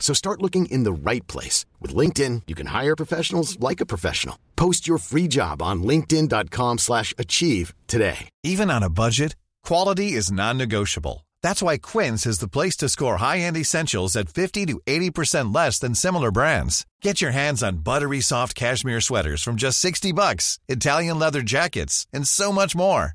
So start looking in the right place. With LinkedIn, you can hire professionals like a professional. Post your free job on linkedin.com slash achieve today. Even on a budget, quality is non-negotiable. That's why Quince is the place to score high-end essentials at 50 to 80% less than similar brands. Get your hands on buttery soft cashmere sweaters from just 60 bucks, Italian leather jackets, and so much more.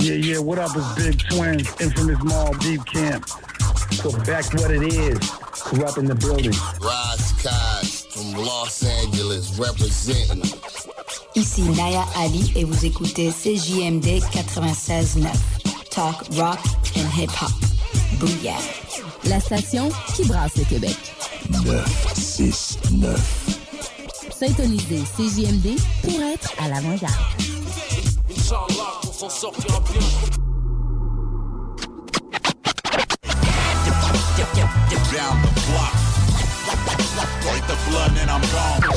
Yeah, yeah, what up? It's Big Twins, infamous Mall Deep Camp. So back what it is, corrupt in the building. Rise Cos from Los Angeles representing. Ici Naya Ali et vous écoutez CJMD 96.9. Talk, rock and hip-hop. Booyah. La station qui brasse le Québec. 969. Syntoniser CJMD pour être à l'avant-garde. Inch'Allah, on s'en sortira bien.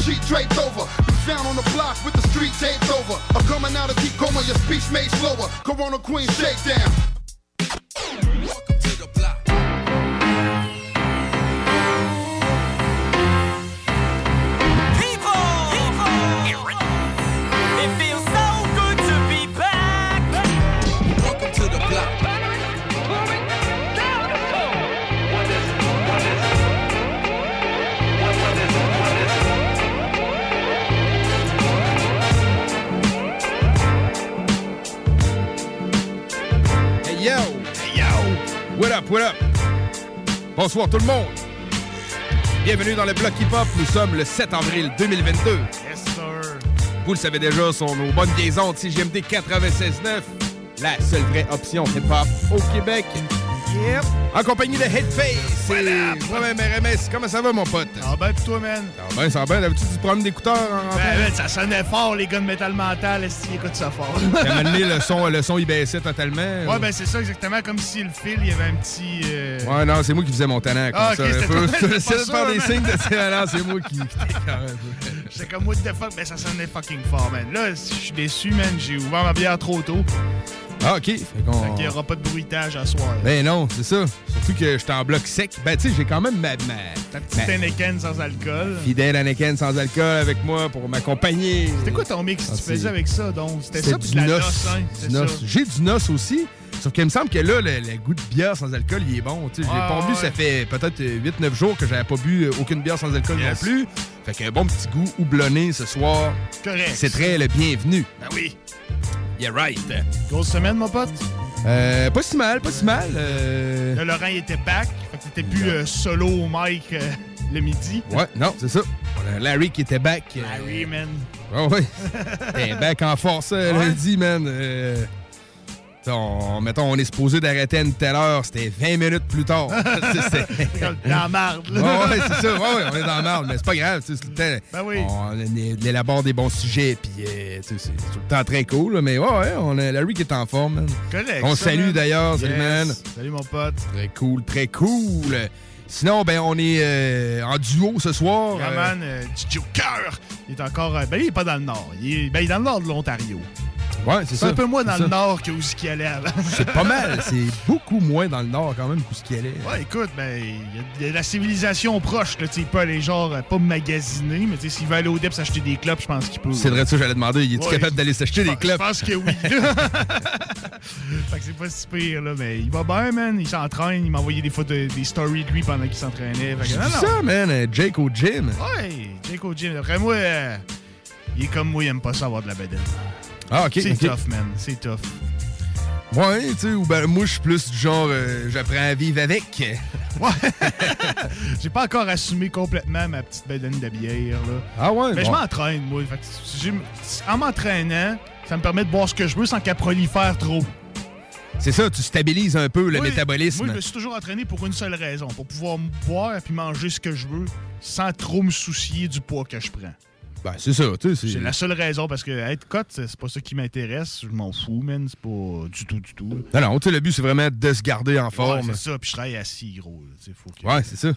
Sheet draped over. Found on the block with the street taped over. I'm coming out of deep coma, your speech made slower. Corona Queen shakedown. What up, what up? Bonsoir tout le monde! Bienvenue dans le Bloc Hip Hop. Nous sommes le 7 avril 2022. Yes, sir. Vous le savez déjà, sont nos bonnes vieilles ondes CGMD 96.9. La seule vraie option hip hop au Québec. Yep. En compagnie de Headface et moi-même RMS. Comment ça va, mon pote? Ah ben, pis toi, man? Ça va bien, ça va bien. D'habitude, tu promènes d'écouteurs en? Ben, ben, ça sonnait fort, les gars de Metal Mental. Est-ce qu'ils écoutent ça fort? Donné, le son, le son, il baissait totalement. Ouais, ben, c'est ça, exactement. Comme si le fil, il y avait un petit. euh, Ouais, non, c'est moi qui faisais mon talent. Comme Ah, ça. ok, c'était Faut- toi, faut c'était essayer pas de faire des signes de c'est moi qui. J'étais comme, what the fuck? Ben, ça sonnait fucking fort, man. Là, je suis déçu, man. J'ai ouvert ma bière trop tôt. Ah, ok. Fait Fait qu'il y aura pas de bruitage à soir. Ben non, c'est ça. Surtout que j'étais en bloc sec. Ben, tu sais, j'ai quand même ma, ma, Ta petite ma sans alcool. fidèle Anakin sans alcool avec moi pour m'accompagner. C'était quoi ton mix que Ah, tu c'est- faisais avec ça, donc? C'était ça, puis du de la noce. noce, hein? C'est ça. J'ai du noce aussi. Sauf qu'il me semble que là, le, le goût de bière sans alcool, il est bon. Tu sais, j'ai Ah, pas bu, ouais. ça fait peut-être 8-9 jours que j'avais pas bu euh, aucune bière sans alcool Yes. non plus. Fait qu'un bon petit goût houblonné ce soir, Correct. c'est très le bienvenu. Ben oui. Yeah, right. Grosse semaine, mon pote. Euh, pas si mal, pas si mal. euh, Là, Laurent, il était back. Fait que t'étais plus euh, solo au mic euh, le midi. Ouais, non, c'est ça. On a Larry qui était back. Larry, man. Ah ouais. T'es back en force lundi, man. On, mettons, on est supposé d'arrêter à une telle heure. C'était 20 minutes plus tard. C'était- Dans la marde, là. Ouais, c'est ça. Ouais, ouais, on est dans la merde, mais c'est pas grave. c'est tout le temps. Ben oui. On élabore des bons sujets, puis euh, c'est tout le temps très cool. là, mais ouais, ouais, on a Larry qui est en forme, man. Correct. On salue d'ailleurs, salut, Yes. man. Salut, mon pote. Très cool, très cool. Sinon, ben, on est euh, en duo ce soir. Yeah, Euh, man, euh, DJ Joker. Il est encore. ben, il est pas dans le nord. Il est, ben, il est dans le nord de l'Ontario. Ouais, c'est C'est ça. un peu moins dans c'est le nord que où ce qu'il allait avant. C'est pas mal. C'est beaucoup moins dans le nord, quand même, que ce qu'il allait. Ouais, écoute, ben, il y a- il y, a la civilisation proche, là, tu sais, il peut aller genre, euh, pas magasiner, mais tu sais, s'il veut aller au DEP s'acheter des clopes, je pense qu'il peut. C'est vrai ça, j'allais demander. Il Ouais. capable d'aller s'acheter des Je clubs? pense que oui. fait que c'est pas si pire, là, mais il va bien, man. Il s'entraîne. Il m'a envoyé des photos, des stories de lui pendant qu'il s'entraînait. Non. ça, man. euh, Jake au gym. Ouais, Jake au gym. Après moi, euh, il est comme moi, il aime pas ça avoir de la bedaine. Ah, OK. C'est tough, man. C'est tough. Ouais, tu sais, ou ben moi, je suis plus du genre, euh, j'apprends à vivre avec. Ouais. J'ai pas encore assumé complètement ma petite bedaine de bière, là. Ah ouais? Mais je m'entraîne, moi. Fait que en m'entraînant, ça me permet de boire ce que je veux sans qu'elle prolifère trop. C'est ça, tu stabilises un peu le Oui, métabolisme. Moi, je me suis toujours entraîné pour une seule raison, pour pouvoir boire et manger ce que je veux sans trop me soucier du poids que je prends. Ben, c'est ça, tu sais. C'est la seule raison parce que être cote, c'est pas ça qui m'intéresse. Je m'en fous, man. C'est pas du tout, du tout. Non, non, tu sais, le but, c'est vraiment de se garder en Ouais, forme. c'est ça. Puis je travaille assis, gros. là, tu sais, faut que- Ouais, c'est ça.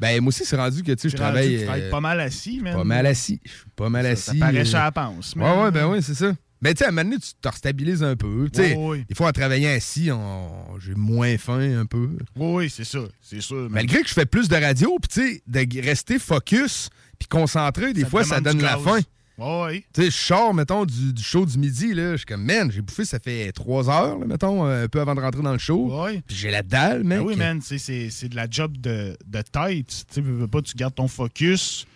Ben, moi aussi, c'est rendu que, tu sais, je travaille. que tu travailles euh, pas mal assis, man. Pas mal assis. Je suis pas mal Ça- assis. ça paraît euh, sur la panse, Ouais, man. ouais, ben oui, c'est ça. Mais tu sais, à un moment donné, tu te restabilises un peu. Tu sais, Ouais, ouais. des fois, en travaillant assis, on- j'ai moins faim un peu. Oui, oui, c'est ça. C'est sûr. man. Malgré que je fais plus de radio, puis tu sais, de rester focus, puis concentré, des Ça fois, ça donne la faim. Ouais. Tu sais, je sors, mettons, du, du show du midi, là. Je suis comme, man, j'ai bouffé, ça fait trois heures, là, mettons, euh, un peu avant de rentrer dans le show. Puis j'ai la dalle, mec. Ben oui, man, c'est de la job de, de tête. Tu sais, veux, pas, tu gardes ton focus.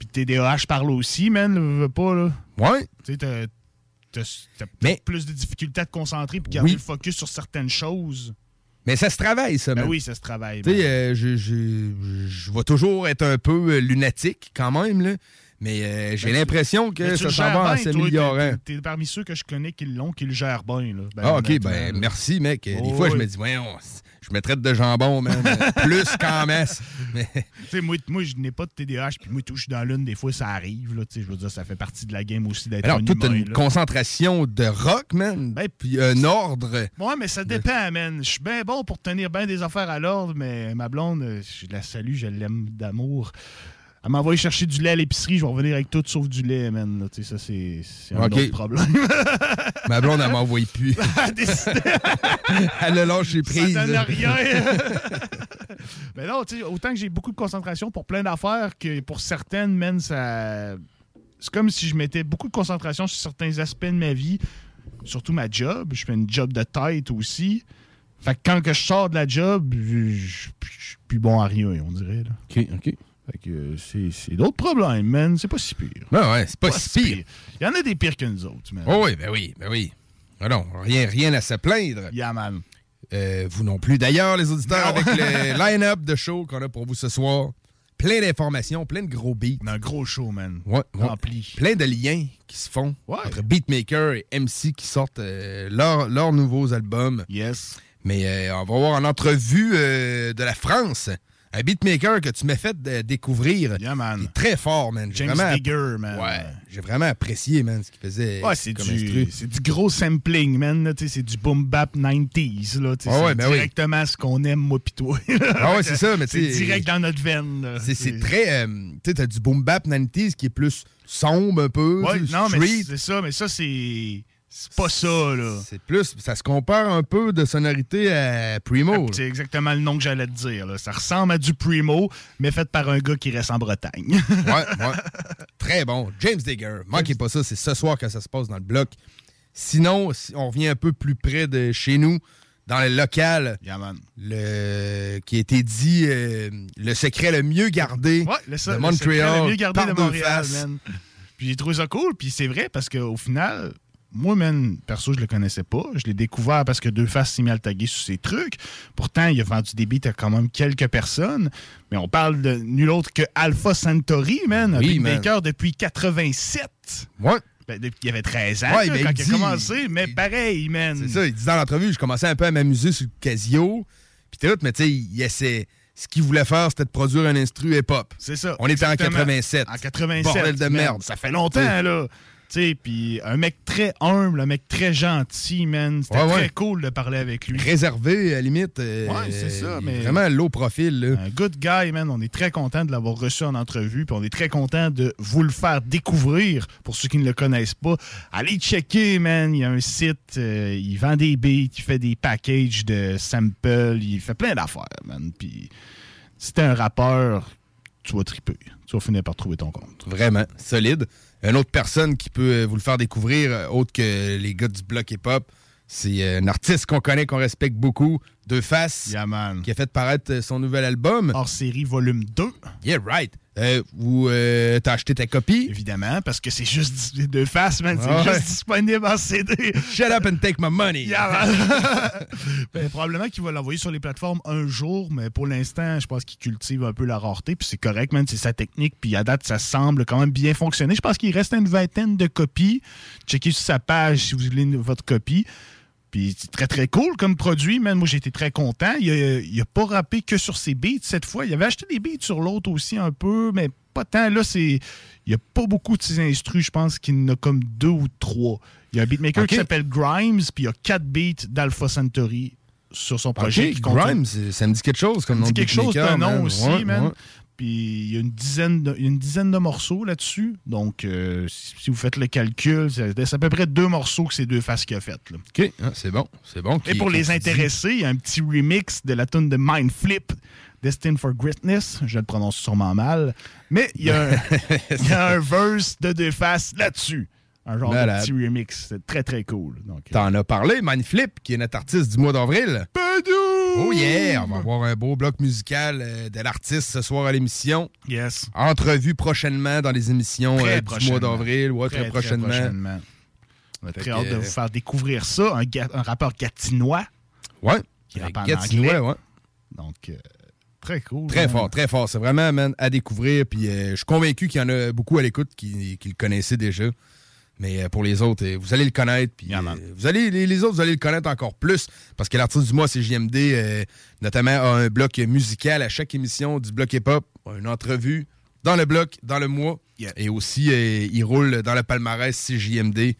Puis TDAH parle aussi, man, veux, pas, là. Ouais. Tu sais, t'as- plus de difficultés à te concentrer puis garder Oui. le focus sur certaines choses. Mais ça se travaille, ça, Ben oui, ça se travaille. Tu sais, euh, je, je, je vais toujours être un peu euh, lunatique, quand même, là. Mais euh, j'ai Ben, l'impression que ça s'en va en s'améliorant. t'es- parmi ceux que je connais qui l'ont, qui le gèrent bien, là. Ben, Ah, OK, ben merci, mec. Des fois, je me dis, ouais, je me traite de jambon, man. Euh, Plus qu'en masse. Mais, moi, moi je n'ai pas de TDAH, puis moi, tout, je suis dans l'une, des fois, ça arrive, là. Je veux dire, ça fait partie de la game aussi d'être alors, un toute humain, une là. concentration de rock, man. Ben, puis un ordre. Ouais, mais ça dépend, man. Je suis bien bon pour tenir bien des affaires à l'ordre, mais ma blonde, euh, je la salue, je l'aime d'amour. Elle m'envoie chercher du lait à l'épicerie, je vais revenir avec tout sauf du lait, man. là. Tu sais, ça, c'est un Ok. autre problème. Ma blonde, elle m'envoie plus. Elle a décidé- elle a lâché ça prise. donne rien. mais non, tu sais, autant que j'ai beaucoup de concentration pour plein d'affaires que pour certaines, man, ça. C'est comme si je mettais beaucoup de concentration sur certains aspects de ma vie, surtout ma job. Je fais une job de tête aussi. Fait que quand que je sors de la job, je je- je suis plus bon à rien, on dirait. Là. OK, OK. Fait que euh, c'est d'autres problèmes, man. C'est pas si pire. Ben ouais, c'est pas, si pire. Il y en a des pires que nous autres, man. Oh oui, ben oui, ben oui. Ah non, rien, rien à se plaindre. Yeah, man. Euh, vous non plus. D'ailleurs, les auditeurs, Non. avec le line-up de show qu'on a pour vous ce soir, plein d'informations, plein de gros beats. Un gros show, man. Ouais, ouais. Rempli. Plein de liens qui se font Ouais. entre beatmaker et MC qui sortent euh, leurs nouveaux albums. Yes. Mais euh, on va voir en entrevue de la France un beatmaker que tu m'as fait découvrir. Yeah, man. Il est très fort, man. James vraiment, Digger, man. Ouais, j'ai vraiment apprécié, man, ce qu'il faisait Ouais, c'est du, gros sampling, man. C'est du boom bap 90s. Là, Ah ouais, c'est ben oui. directement ce qu'on aime, moi pis toi. Ah ouais, c'est ça, mais C'est direct dans notre veine. C'est, très. euh, tu sais, t'as du boom bap 90s qui est plus sombre un peu. Ouais, non, mais c'est ça, mais ça, c'est. C'est pas ça, là. C'est plus. Ça se compare un peu de sonorité à Primo. là. C'est exactement le nom que j'allais te dire. là. Ça ressemble à du Primo, mais fait par un gars qui reste en Bretagne. Ouais, ouais. Très bon. James Digger. Manquez pas ça, c'est ce soir que ça se passe dans le bloc. Sinon, si on revient un peu plus près de chez nous, dans le local, Yeah, man. le, qui a été dit euh, le secret le mieux gardé Ouais, le, ça, de le Montréal. secret le mieux gardé par de Montréal, man. Puis j'ai trouvé ça cool, puis c'est vrai parce qu'au final, moi, man, perso, je le connaissais pas. Je l'ai découvert parce que Deux Faces s'est mis à le taguer sur ses trucs. Pourtant, il a vendu des beats à quand même quelques personnes. Mais on parle de nul autre que Alpha Centauri, man, un Oui, man. beatmaker depuis 87. Ouais. Ben, depuis qu'il avait 13 ans, Ouais, là, ben, quand il a commencé. Mais pareil, man. C'est ça, il dit dans l'entrevue, je commençais un peu à m'amuser sur le Casio. Puis tout, mais tu sais, il essaie. Ce qu'il voulait faire, c'était de produire un instru hip-hop. C'est ça. On était en exactement. 87. En 87. Bordel de merde. Ça fait longtemps, là. Sais, puis un mec très humble, un mec très gentil, man. C'était Ouais, très cool de parler avec lui. Réservé, à la limite. euh, Ouais, c'est ça, mais- Vraiment low profil, là. Un good guy, man. On est très content de l'avoir reçu en entrevue, puis on est très content de vous le faire découvrir pour ceux qui ne le connaissent pas. Allez checker, man. Il y a un site, euh, il vend des beats, il fait des packages de samples, il fait plein d'affaires, man. Puis si t'es un rappeur, tu vas triper. Tu vas finir par trouver ton compte. Vraiment, solide. Une autre personne qui peut euh, vous le faire découvrir, euh, autre que les gars du bloc hip-hop, c'est euh, un artiste qu'on connaît, qu'on respecte beaucoup, Deux Faces, Yeah, qui a fait paraître son nouvel album. Hors série volume 2. Yeah, right. Euh, vous, euh, t'as acheté ta copie? Évidemment, parce que c'est juste deux faces, man. C'est ouais. juste disponible en CD. Shut up and take my money. Yeah. Ben, probablement qu'il va l'envoyer sur les plateformes un jour, mais pour l'instant, je pense qu'il cultive un peu la rareté, puis c'est correct, man. C'est sa technique, puis à date, ça semble quand même bien fonctionner. Je pense qu'il reste une vingtaine de copies. Checkez sur sa page si vous voulez votre copie. Puis c'est très très cool comme produit, man. Moi j'ai été très content. Il a, il a pas rappé que sur ses beats cette fois. Il avait acheté des beats sur l'autre aussi un peu, mais pas tant. Là, c'est. Il y a pas beaucoup de ses instrus, je pense qu'il en a comme deux ou trois. Il y a un beatmaker qui s'appelle Grimes, puis il y a quatre beats d'Alpha Centauri sur son projet. Ok, qui contient- Grimes, ça me dit quelque chose comme ça me nom dit quelque chose d'un nom aussi, man. ouais. Puis il y a une dizaine de, une dizaine de morceaux là-dessus. Donc, euh, si, vous faites le calcul, c'est à peu près deux morceaux que ces deux faces qu'il a faites. là. OK, ah, c'est bon. C'est bon. Et pour les intéressés, il y a un petit remix de la tune de Mind Flip, Destined for Greatness. Je le prononce sûrement mal. Mais il y a un, il y a un verse de deux faces là-dessus. Un genre Malade. de petit remix. C'est très, très cool. Euh, T'en as parlé, Mindflip, qui est notre artiste du mois d'avril. Oh yeah! On va avoir un beau bloc musical euh, de l'artiste ce soir à l'émission. Yes. Entrevue prochainement dans les émissions Très euh, du prochainement. mois d'avril. Ouais, très, prochainement. On a très que, hâte de vous faire découvrir ça. Un, ga- un rappeur gatinois. Ouais. Qui rappe en Gatineau, anglais. ouais. Donc, euh, très cool. Très man. fort, très fort. C'est vraiment, man, à découvrir. Puis euh, je suis convaincu qu'il y en a beaucoup à l'écoute qui, qui le connaissaient déjà. Mais euh, pour les autres, euh, vous allez le connaître. Puis euh, vous allez, les, les autres, vous allez le connaître encore plus. Parce que l'artiste du mois, c'est JMD, euh, notamment, a un bloc musical à chaque émission du bloc hip-hop. Une entrevue dans le bloc, dans le mois. Et aussi, euh, il roule dans le palmarès CJMD.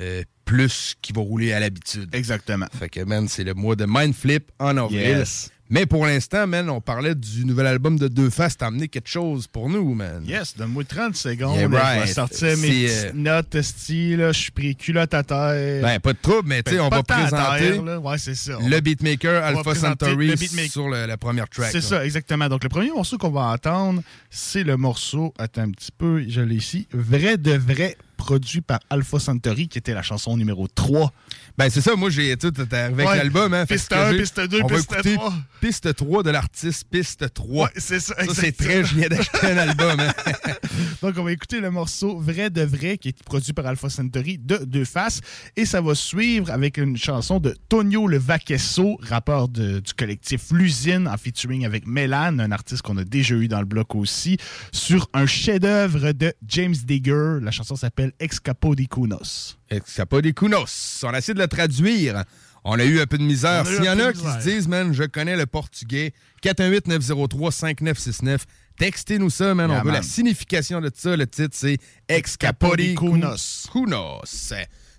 euh, plus qu'il va rouler à l'habitude. Exactement. Fait que, man, c'est le mois de Mindflip en avril. Yes. Mais pour l'instant, man, on parlait du nouvel album de Deux Faces. T'as amené quelque chose pour nous, man. Yes, donne-moi 30 secondes. Yeah, Je right. vais sortir mes petites euh, notes, esti, là. Je suis pris culotte à terre. Ben, pas de trouble, mais tu sais, Ben, on va présenter terre. Ouais, ça. Le beatmaker Alpha Centauri beatmaker. sur le- la première track. C'est ça, exactement. Donc, le premier morceau qu'on va entendre, c'est le morceau, attends un petit peu, je l'ai ici, Vrai de vrai, produit par Alpha Centauri, qui était la chanson numéro 3. Ben, c'est ça, moi, j'ai tout arrivé Ouais. avec l'album. Hein, Piste que ce que 1, j'ai- piste 2, on va piste écouter 3. Piste 3 de l'artiste, piste 3. Ouais, c'est ça, Ça, c'est très, je viens d'acheter un album. hein. Donc, on va écouter le morceau Vrai de vrai, qui est produit par Alpha Centauri de Deux Faces. Et ça va suivre avec une chanson de Tonio Le Vaquesso, rappeur de- du collectif L'Usine, en featuring avec Mélan, un artiste qu'on a déjà eu dans le bloc aussi, sur un chef-d'œuvre de James Digger. La chanson s'appelle Ex Capo di Cunos. Capo des Kunos. On a essayé de le traduire. On a eu un peu de misère. On a eu S'il y en a qui se disent, man, je connais le portugais, 418-903-5969, textez-nous ça, man. Yeah, on veut la signification de ça. Le titre, c'est Ex Capo di Kunos.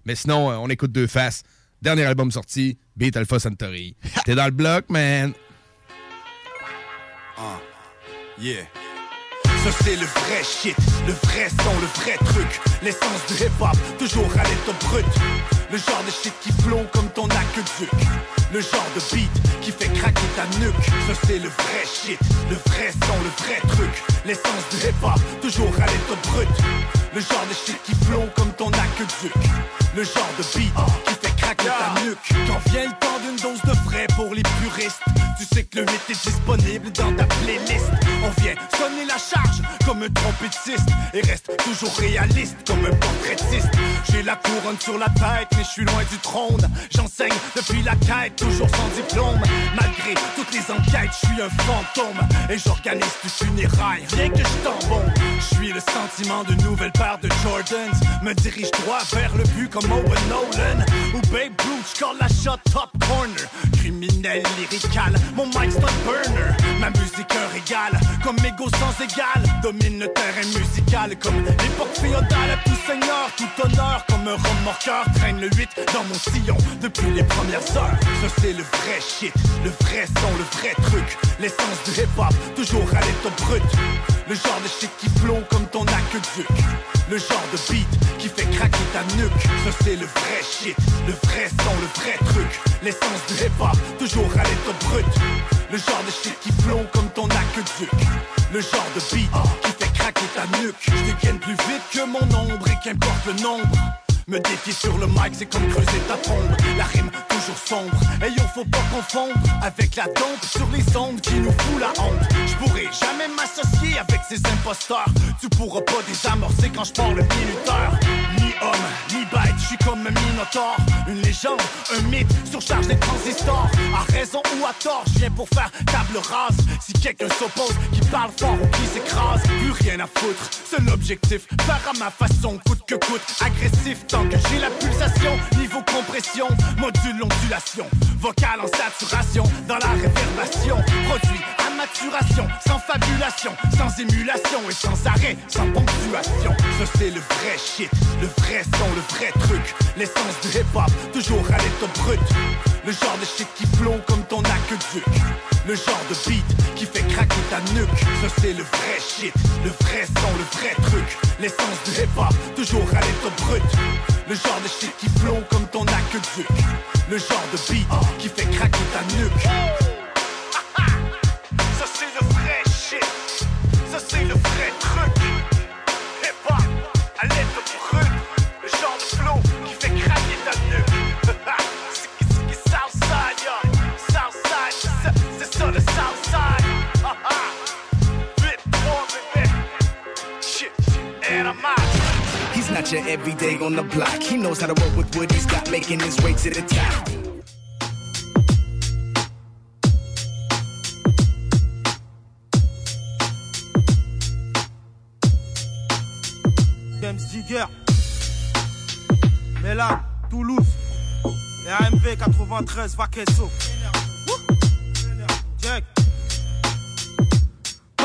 Mais sinon, on écoute deux faces. Dernier album sorti, Beat Alpha Centauri. T'es dans le bloc, man. Ah, yeah. Ça c'est le vrai shit, le vrai son, le vrai truc. L'essence du hip-hop, toujours à l'état brut. Le genre de shit qui flow comme ton aqueduc. Le genre de beat qui fait craquer ta nuque. Ça c'est le vrai shit, le vrai son, le vrai truc. L'essence du hip-hop, toujours à l'état brut. Le genre de shit qui flow comme ton aqueduc. Le genre de beat qui Quand vient le temps d'une dose de vrai pour les puristes. Tu sais que le 8 est disponible dans ta playlist. On vient sonner la charge comme un trompettiste Et reste toujours réaliste comme un portraitiste. J'ai la couronne sur la tête mais je suis loin du trône. J'enseigne depuis la quête, toujours sans diplôme. Malgré toutes les enquêtes, je suis un fantôme. Et j'organise du funérailles, rien que je t'embombe Je suis le sentiment d'une nouvelle paire de Jordans. Me dirige droit vers le but comme Owen Nolan. Ou Babe Ruth, j'colle la shot top corner. Criminel lyrical, mon mic un burner. Ma musique un régal, comme mégot sans égal. Domine le terrain musical comme l'époque féodale. Tout seigneur, tout honneur Comme un remorqueur, traîne le 8 dans mon sillon Depuis les premières heures, ça c'est le vrai shit Le vrai son, le vrai truc. L'essence du hip-hop, toujours à l'état brut Le genre de shit qui flow comme ton aqueduc. Le genre de beat qui fait craquer ta nuque. Ça c'est le vrai shit, le vrai son, le vrai truc. L'essence du hip-hop, toujours à l'état brut. Le genre de shit qui flow comme ton aqueduc. Le genre de beat qui fait craquer ta nuque. Je dégaine plus vite que mon ombre et qu'importe le nombre me défier sur le mic, c'est comme creuser ta tombe. La rime toujours sombre. Et yo, faut pas confondre avec la dompe sur les ondes qui nous fout la honte. Je pourrais jamais m'associer avec ces imposteurs. Tu pourras pas désamorcer quand je parle le minuteur. Ni homme, ni bête, je suis comme un minotaure. Une légende, un mythe, surcharge des transistors. À raison ou à tort, je viens pour faire table rase. Si quelqu'un s'oppose, qui parle fort ou qui s'écrase, plus rien à foutre. Seul objectif, faire à ma façon, coûte que coûte. Agressif j'ai la pulsation. Niveau compression, module ondulation. Vocal en saturation, dans la réverbation. Produit à maturation, sans fabulation, sans émulation et sans arrêt, sans ponctuation. Ça c'est le vrai shit, le vrai son, le vrai truc. L'essence du hip-hop, toujours à l'état brut. Le genre de shit qui plombe comme ton aqueduc. Le genre de beat qui fait craquer ta nuque. Ça c'est le vrai shit, le vrai son, le vrai truc. L'essence du hip-hop, toujours à l'état brut. Le genre de shit qui plombe comme ton aqueduc. Le genre de beat qui fait craquer ta nuque. Ça c'est le vrai shit. Ça c'est le vrai truc. Your everyday on the block. He knows how to work with what he's got, making his way to the top. James Digger. Mélan, Toulouse. RMV 93, Vaquesso. Check.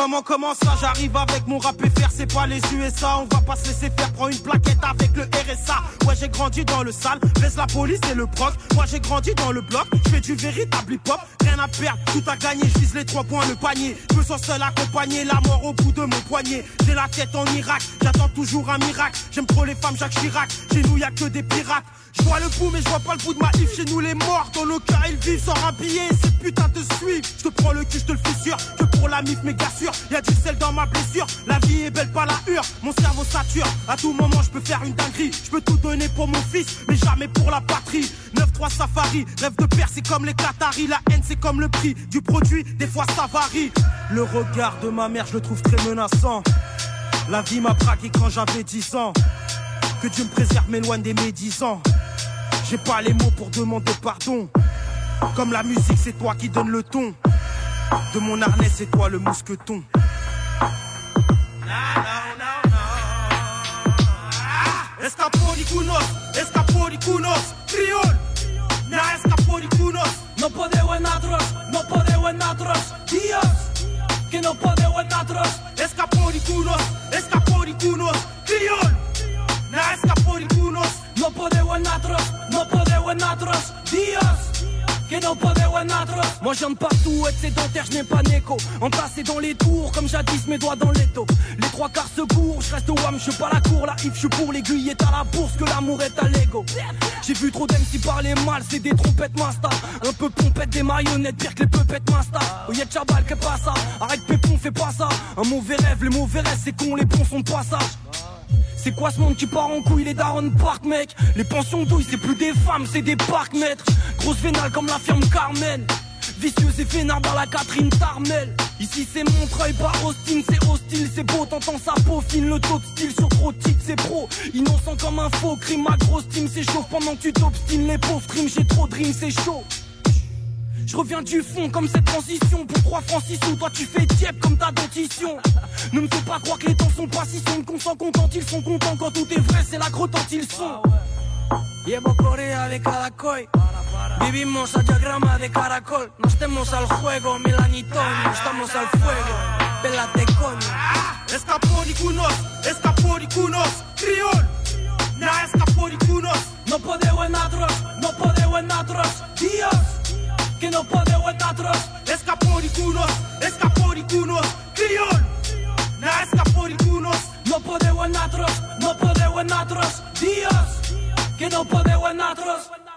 Comment, comment ça j'arrive avec mon rap FR, c'est pas les USA, on va pas se laisser faire, prends une plaquette avec le RSA. Ouais, j'ai grandi dans le sale, laisse la police et le proc. Moi j'ai grandi dans le bloc, je fais du véritable hip-hop, rien à perdre, tout à gagner, je les trois points, le panier. Me sens seul accompagné, la mort au bout de mon poignet. J'ai la tête en Irak, j'attends toujours un miracle. J'aime trop les femmes, Jacques Chirac, chez nous y a que des pirates. Je vois le bout mais je vois pas le bout de ma if. Chez nous les morts dans le cas ils vivent sans un billet Ces putains te suivent Je te prends le cul je te le fissure Que pour la mif méga sûr Y'a du sel dans ma blessure. La vie est belle pas la hure Mon cerveau sature. À tout moment je peux faire une dinguerie. Je peux tout donner pour mon fils Mais jamais pour la patrie. 9-3 safari Rêve de père c'est comme les Qataris. La haine c'est comme le prix du produit Des fois ça varie. Le regard de ma mère je le trouve très menaçant. La vie m'a braqué quand j'avais 10 ans que Dieu me préserve, m'éloigne des médisants. J'ai pas les mots pour demander pardon. Comme la musique, c'est toi qui donne le ton. De mon harnais, c'est toi le mousqueton. Escaporicunos, escaporicunos, criol. Na escaporicunos. No podeu en atros, no podeu en atros. Dios, que no podeu en atros. Escaporicunos, escaporicunos, criol. Moi j'aime partout, être sédentaire, je n'ai pas d'écho. Entassé dans les tours, comme jadis mes doigts dans l'étau. Les trois quarts se courent, je reste au wam, je suis pas la cour, la if, je suis pour l'aiguille est à la bourse, que l'amour est à l'ego. J'ai vu trop d'MC parler mal, c'est des trompettes Masta. Un peu pompette, des marionnettes, pire que les peupettes Masta. Oh y'a Chabal, que pas ça, arrête pépon, fais pas ça. Un mauvais rêve, les mauvais rêves, c'est con, les bons sont de passage. C'est quoi ce monde qui part en couille, les darons park mec? Les pensions douilles, c'est plus des femmes, c'est des parcs maîtres Grosse vénale comme la firme Carmen Vicieuse et vénard dans la Catherine Tarmel. Ici c'est Montreuil, pas Austin, c'est hostile, c'est beau, t'entends sa peau fine, le top style sur trop titre, c'est pro. Innocent comme un faux crime, ma grosse team s'échauffe pendant que tu t'obstines. Les pauvres crimes, j'ai trop de c'est chaud je reviens du fond comme cette transition. Pour 3 francs 6 sous, toi tu fais diep comme ta dentition. Ne me fais pas croire que les temps sont pas si sombres Qu'on s'en contente, ils sont contents. Quand tout est vrai, c'est la grotte ils sont. Llevo Corea de cada coy. Vivimos a diagrama de caracol. No estemos al juego, Milanitón Estamos al fuego, pélate coño. Escaporicunos, escaporicunos, criol Na escaporicunos. No podeu en no podeu en Dios que no podeu en atros Escaporicunos, escaporicunos, criol Na escaporicunos No podeu en atros, no podeu en atros Dios, que no podeu en atros Oh yeah. 18 ans et plus.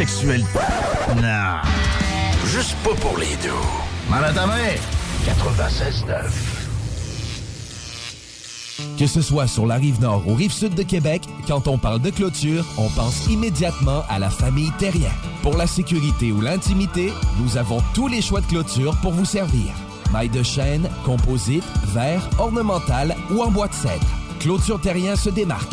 Non. Juste pas pour les deux. Mal à ta main. 96.9. Que ce soit sur la rive nord ou rive sud de Québec, quand on parle de clôture, on pense immédiatement à la famille Terrien. Pour la sécurité ou l'intimité, nous avons tous les choix de clôture pour vous servir. Maille de chêne, composite, verre, ornemental ou en bois de cèdre. Clôture Terrien se démarque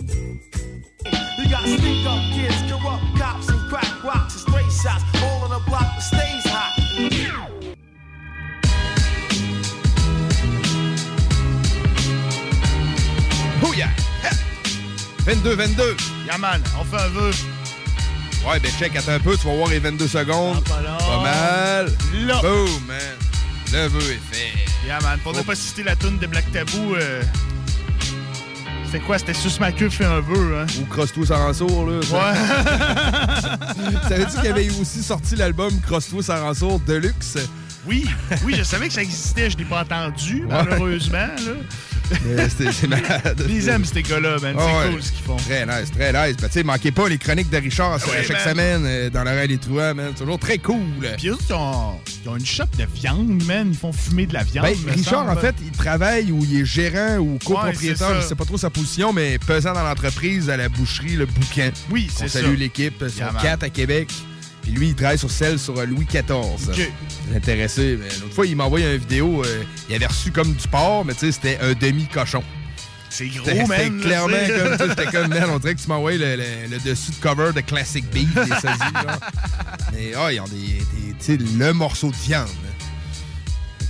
Got sneak up kids, corrupt cops, and crack rocks and stray shots. All on the block that stays hot. Oh yeah! 22-22. Yeah man, on fait un vœu. Ouais, ben check, attends un peu, tu vas voir les 22 secondes. Ah, pas là. Pas mal. Là. Boom, man. Le vœu est fait. Yeah man, pour ne pas citer la toune de Black Tabou, euh, c'était quoi? C'était Sus ma queue fait un vœu, hein? Ou Cross-Toi sans sourd, là. Ouais. Savais-tu qu'il avait aussi sorti l'album Cross-Toi sans sourd Deluxe? Oui, oui, je savais que ça existait, je l'ai pas entendu, malheureusement. Là. C'est malade. Ils aiment ces gars-là, man. C'est Ah ouais. cool ce qu'ils font. Très nice, très nice. Ben, tu sais, manquez pas les chroniques de Richard ouais, chaque man. semaine euh, dans l'oreille des truands, man. C'est toujours très cool. Puis eux, ils ont, ils ont une shop de viande, man. Ils font fumer de la viande. Ben, Richard, semble. en fait, il travaille ou il est gérant ou copropriétaire, ça. je sais pas trop sa position, mais pesant dans l'entreprise à la boucherie Le Bouquin. Oui, c'est ça. salue l'équipe, ils sont Yeah, quatre à Québec. Puis lui, il travaille sur celle sur euh, Louis XIV. Ok. Intéressé. Mais L'autre fois, il m'a envoyé une vidéo. euh, il avait reçu comme du porc, mais tu sais, c'était un demi-cochon. C'est gros, c'était là, clairement comme ça. J'étais comme, man, on dirait que tu m'as envoyé le, le- le dessus de cover de Classic Beef des sosies, genre. Mais ah, ils ont des, tu sais, le morceau de viande.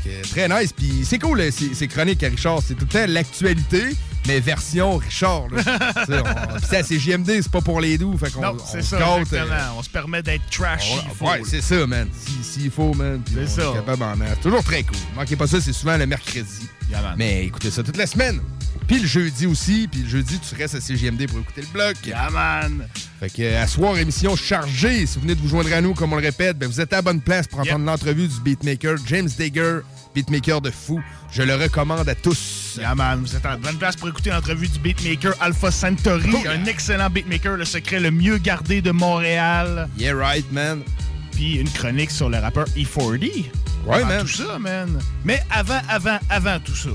Que, très nice. Puis c'est cool, ces, ces chroniques à Richard. C'est tout le temps l'actualité, mais version Richard. c'est à CJMD, c'est pas pour les doux. Fait qu'on c'est ça, euh, On se permet d'être trash. Ouais, ouais, c'est ça, man. Si- S'il faut, man. C'est on est ça. capable d'en mettre. Toujours très cool. Manquez pas ça, c'est souvent le mercredi. Yeah. Mais écoutez ça toute la semaine. Puis le jeudi aussi. Puis le jeudi, tu restes à CGMD pour écouter le bloc. Yeah, man. Fait que euh, à soir, émission chargée. Si vous venez de vous joindre à nous, comme on le répète, ben, vous êtes à la bonne place pour entendre l'entrevue du beatmaker James Dagger, beatmaker de fou. Je le recommande à tous. Yeah, man. Vous êtes en bonne place pour écouter l'entrevue du beatmaker Alpha Centauri, Oh, yeah. un excellent beatmaker, le secret le mieux gardé de Montréal. Yeah, right, man. Puis une chronique sur le rappeur E40. Ouais, Avant man. tout ça, man. Mais avant, avant, avant tout ça,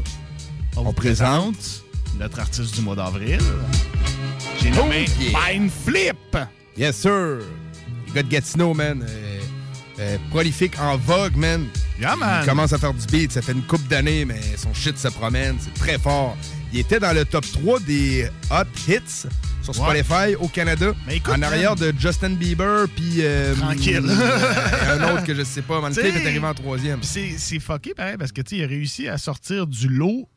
On présente notre artiste du mois d'avril. J'ai nommé Oh, yeah. Mind Flip. Yes, sir. Le gars de Gatineau, man. euh, euh, prolifique en vogue, man. Yeah, man. Il commence à faire du beat. Ça fait une couple d'années, mais son shit se promène. C'est très fort. Il était dans le top 3 des Hot Hits sur Spotify au Canada. écoute, en arrière man. de Justin Bieber, puis... euh, Tranquille. euh, un autre que je sais pas. Man, Flip est arrivé en troisième. C'est- fucké pareil parce que tu sais, il a réussi à sortir du lot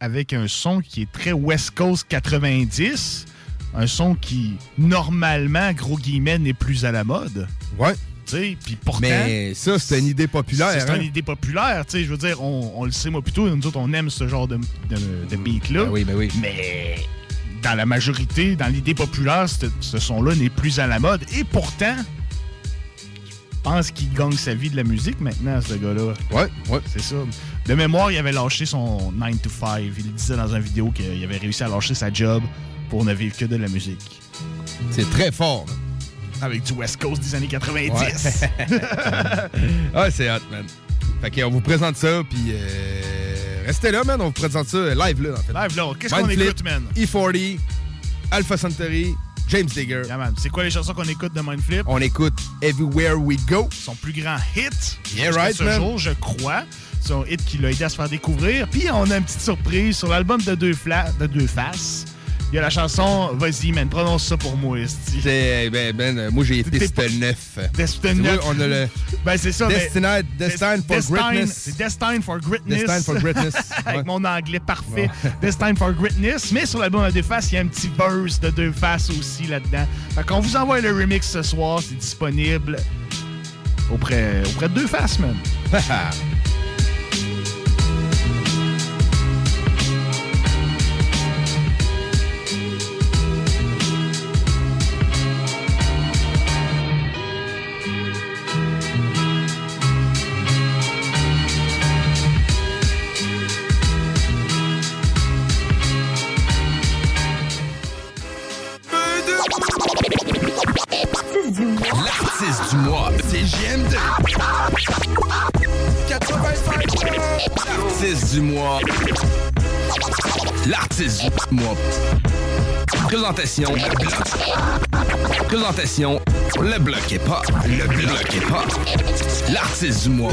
avec un son qui est très West Coast 90. Un son qui, normalement, gros guillemets, n'est plus à la mode. Ouais. Puis pourtant. Mais ça, c'est une idée populaire. C'est hein? une idée populaire, tu sais, je veux dire, on, on le sait moi plutôt, nous autres on aime ce genre de, de, de beat-là. Ben oui, ben oui. Mais dans la majorité, dans l'idée populaire, ce, son-là n'est plus à la mode. Et pourtant, je pense qu'il gagne sa vie de la musique maintenant, ce gars-là. Ouais, ouais. C'est ça. De mémoire, il avait lâché son 9 to 5. Il disait dans une vidéo qu'il avait réussi à lâcher sa job pour ne vivre que de la musique. C'est très fort. Avec du West Coast des années 90. Ouais. ah, c'est hot, man. Fait qu'on vous présente ça, puis euh, restez là, man. On vous présente ça live, là, en fait. Live, là. Qu'est-ce qu'on écoute, man? E40, Alpha Centauri, James Digger. Yeah, man. C'est quoi les chansons qu'on écoute de Mindflip? On écoute Everywhere We Go. Son plus grand hit. Yeah, right, ce man. jour, je crois. Son hit qui l'a aidé à se faire découvrir. Puis on a une petite surprise sur l'album de deux, Fla- de deux faces. Il y a la chanson Vas-y, man, prononce ça pour moi, esti. C'est, ben, ben, euh, moi, j'ai. Destin Tu vois, neuf. on a le Ben, c'est ça. Destined, Destined for Greatness. C'est Destined for Greatness. Destined for Greatness. Avec mon anglais parfait. Destined for Greatness. Mais sur l'album de Deux Faces, il y a un petit verse de Deux Faces aussi là-dedans. Fait qu'on vous envoie le remix ce soir. C'est disponible auprès, auprès de Deux Faces, man. Mois. L'artiste du mois. Présentation, le bloc. Présentation, le bloc est pas. Le bloc est pas. L'artiste du mois.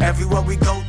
Everywhere we go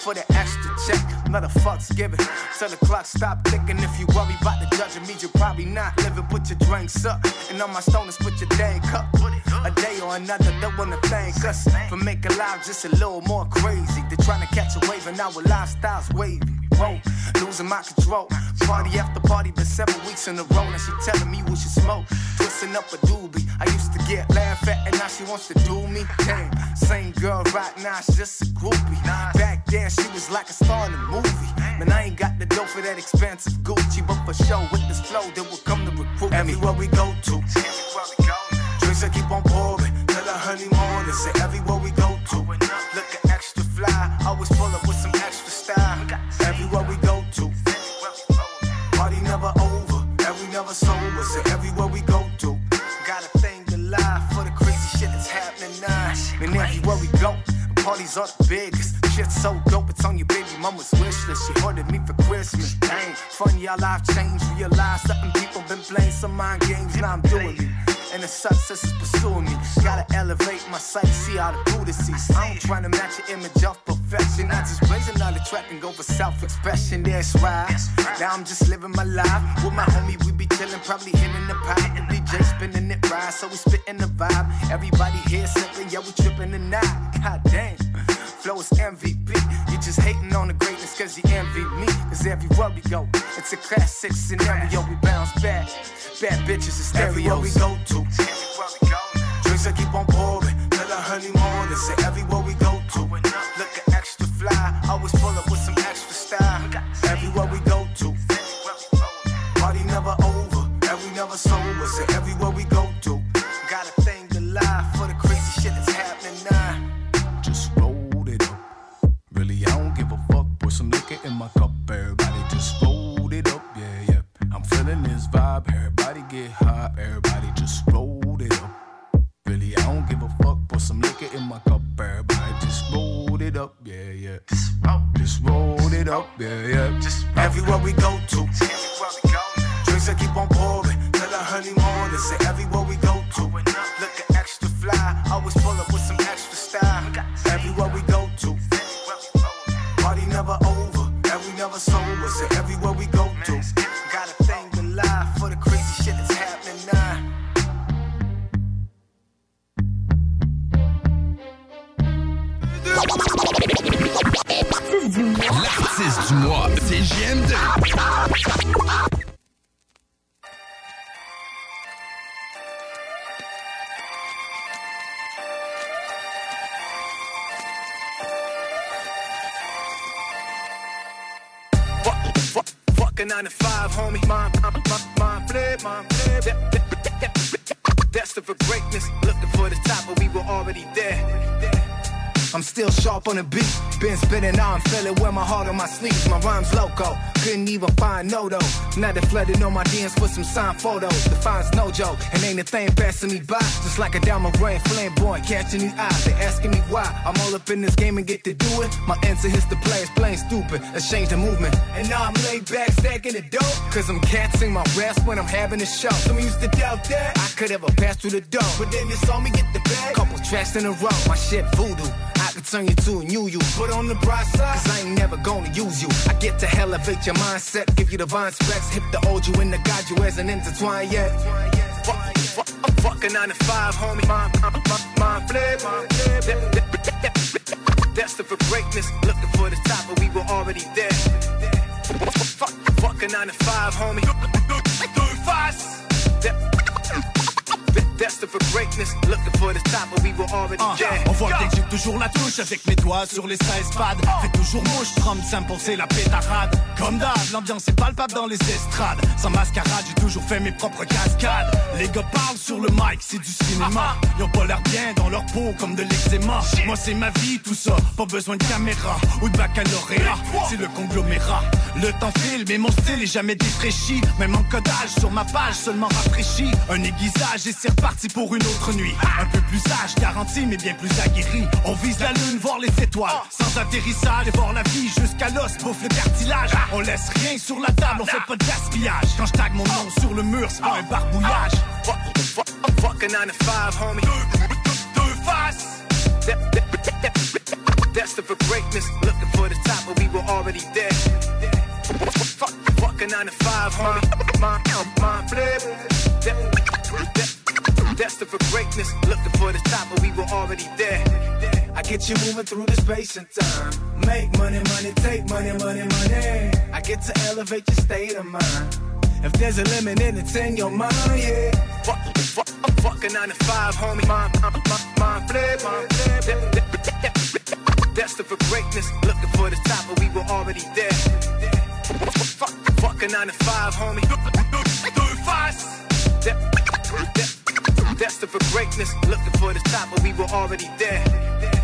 shoulder for the extra check. Not a fuck's given till the clock stop ticking. If you worry about the judge, means you're probably not living. Put your drinks up, and on my stoners, put your dang cup. A day or another, don't wanna thank us for making life just a little more crazy. They're trying to catch a wave, and our lifestyle's wavy. Losing my control. Party after party, been seven weeks in a row. Now she telling me we should smoke. Twisting up a doobie. I used to get laughed at, and now she wants to do me. Damn, same girl right now, she's just a groupie. Back then, she was like a star in a movie. Man, I ain't got the dough for that expensive Gucci, but for sure, with this flow, they will come to recruit me. Everywhere we go to, drinks that keep on pouring till the morning. Say everywhere we go never sober. Say everywhere we go to, got a thing to lie for the crazy shit that's happening now. And everywhere we go, parties are the biggest. Shit so dope, it's on your baby mama's wish list. She ordered me for Christmas. Dang, funny how life changed. Realize something people been playing some mind games, now I'm doing it. And the success is pursuing me. Gotta elevate my sight, see how the Buddha sees. I am trying to match your image of perfection. I just blazing out the track and go for self-expression. That's right. Now I'm just living my life. With my homie, we be chilling, probably hitting the pipe. The DJ spinning it right, so we spitting the vibe. Everybody here sipping, yeah, we tripping tonight. God damn. Flow is MVP. You just hating on the greatness cause you envy me. Cause everywhere we go, it's a classic scenario. We bounce back. Bad bitches is stereo. Everywhere we go to. Drinks that keep on pouring till the early morning. Say everywhere we go to. And look at my homie. Mind, mind, mind, mind flip, mind still sharp on the beat. Been spinning on, feeling with my heart on my sleeves. My rhymes loco. Couldn't even find no though. Now they flooded on my DMs with some signed photos. The fine's no joke. And ain't a thing passing me by. Just like a diamond ring, flamboyant, catching these eyes. They asking me why. I'm all up in this game and get to do it. My answer hits the players playing stupid. Let's change the movement. And now I'm laid back, stacking the dope. Cause I'm catching my raps when I'm having a show. Some used to doubt that I could ever pass through the door. But then they saw me get the bag. Couple tracks in a row. My shit voodoo. Could turn you to a new you. But on the bright side, cause I ain't never gonna use you. I get to elevate your mindset, give you divine specs, hit the old you and the God you as an intertwined yet. Fuck, fuck, I'm fucking 9 to 5, homie. Mind, mind, flip. Destined for greatness, looking for the top, but we were already there. Fuck, fucking 9 to 5, homie. Deux faces. That- Destined for greatness, looking for the top, but we were already Ah, there. On voit que j'ai toujours la touche avec mes doigts sur les 16 pads. Fait toujours mouche, 35 pour c'est la pétarade. Comme d'hab, l'ambiance est palpable dans les estrades. Sans mascarade, j'ai toujours fait mes propres cascades. Les gars parlent sur le mic, c'est du cinéma. Ils ont pas l'air bien dans leur peau comme de l'eczéma. Moi c'est ma vie, tout ça, pas besoin de caméra ou de baccalauréat. C'est le conglomérat. Le temps file, mais mon style est jamais défraîchi. Même en codage sur ma page, seulement rafraîchi. Un aiguisage et c'est reparti pour une autre nuit. Un peu plus sage, garanti, mais bien plus aguerri. On vise la lune, voir les étoiles. Sans atterrissage, et voir la vie jusqu'à l'os, bouffe le cartilage. On laisse rien sur la table, on fait pas de gaspillage. Quand je tag mon nom sur le mur, c'est pas un barbouillage. Fuck, fuck, fucking 9 to 5, homie. Deux faces. Destined for greatness, looking for the top, but we were already there. Fuck, fucking 9 to 5, homie. Mind, mind flip. Destined for greatness, looking for the top, but we were already there. I get you moving through the space and time. Make money, money, take money, money, money. I get to elevate your state of mind. If there's a limit, then it's in your mind, yeah. Fuck, fuck, I'm fucking 9 to 5, homie. Mind, mind, mind, flip, mind flip. Destined for greatness, looking for the top, but we were already there. Fuck, fuck fucking 9 to 5, homie. Deux faces. That- that- Destined for greatness, looking for the top, but we were already there.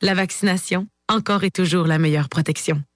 La vaccination, encore et toujours la meilleure protection.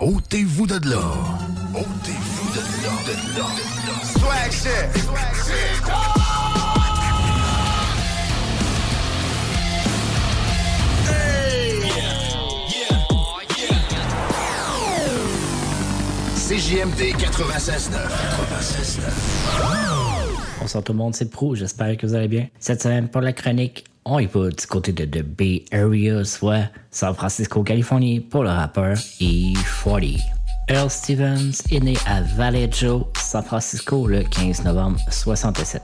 Ôtez-vous de là. Ôtez-vous de là. De là. Swag shit. Swag shit. CJMD 96.9. 96.9. Bonsoir tout le monde, c'est Pro, j'espère que vous allez bien. Cette semaine, pour la chronique, on y va du côté de The Bay Area, soit San Francisco, Californie, pour le rappeur E40. Earl Stevens est né à Vallejo, San Francisco, le 15 novembre 67.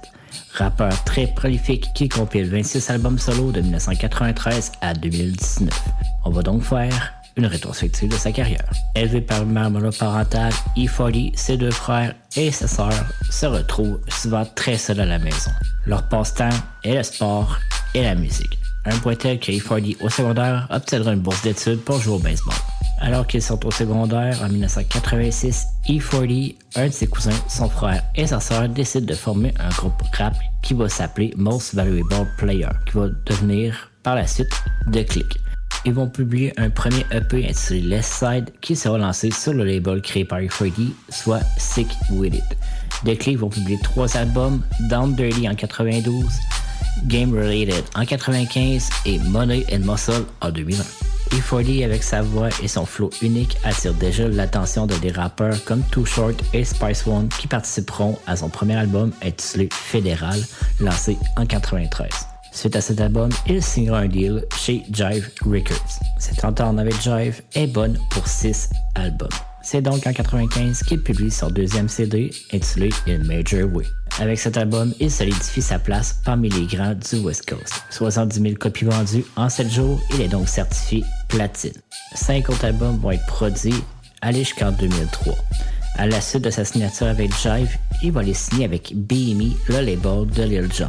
Rappeur très prolifique qui compile 26 albums solo de 1993 à 2019. On va donc faire une rétrospective de sa carrière. Élevé par une mère monoparentale, E40, ses deux frères et sa sœur se retrouvent souvent très seuls à la maison. Leur passe-temps est le sport et la musique. Un point tel que E40 au secondaire obtiendra une bourse d'études pour jouer au baseball. Alors qu'ils sont au secondaire en 1986, E40, un de ses cousins, son frère et sa sœur décident de former un groupe rap qui va s'appeler Most Valuable Player, qui va devenir par la suite The Click. Ils vont publier un premier EP intitulé Left Side qui sera lancé sur le label créé par E40, soit Sick With It. The Click vont publier trois albums, Down Dirty en 92, Game Related en 95 et Money and Muscle en 2001. E40 avec sa voix et son flow unique attire déjà l'attention de des rappeurs comme Too Short et Spice One qui participeront à son premier album intitulé Fédéral, lancé en 93. Suite à cet album, il signera un deal chez Jive Records. Cette entente avec Jive est bonne pour 6 albums. C'est donc en 95 qu'il publie son deuxième CD intitulé In Major Way. Avec cet album, il solidifie sa place parmi les grands du West Coast. 70 000 copies vendues en 7 jours, il est donc certifié platine. 5 autres albums vont être produits, aller jusqu'en 2003. À la suite de sa signature avec Jive, il va les signer avec BME, le label de Lil Jon.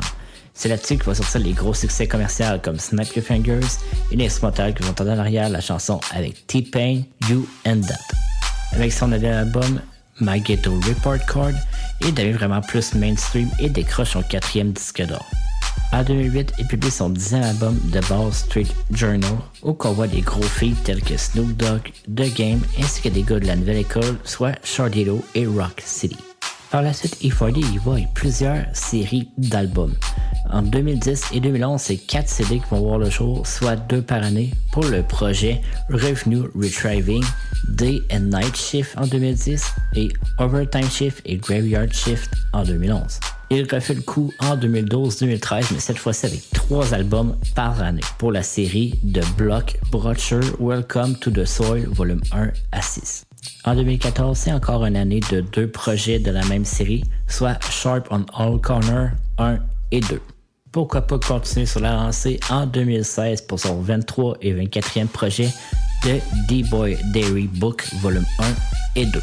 C'est là-dessus que va sortir les gros succès commerciaux comme Snap Your Fingers et l'instrumental que vous entendez en arrière, la chanson avec T-Pain, You and That. Avec son nouvel album, My Ghetto Report Card, il devient vraiment plus mainstream et décroche son quatrième disque d'or. En 2008, il publie son dixième album The Ball Street Journal, où on voit des gros filles tels que Snoop Dogg, The Game, ainsi que des gars de la nouvelle école, soit Shardito et Rock City. Par la suite, E40 y va avec plusieurs séries d'albums. En 2010 et 2011, c'est 4 CD qui vont voir le jour, soit 2 par année, pour le projet Revenue Retrieving, Day and Night Shift en 2010 et Overtime Shift et Graveyard Shift en 2011. Il refait le coup en 2012-2013, mais cette fois-ci avec 3 albums par année pour la série de Block Brochure Welcome to the Soil volume 1 à 6. En 2014, c'est encore une année de deux projets de la même série, soit Sharp on All Corner 1 et 2. Pourquoi pas continuer sur la lancée en 2016 pour son 23 et 24e projet de D-Boy Dairy Book volume 1 et 2.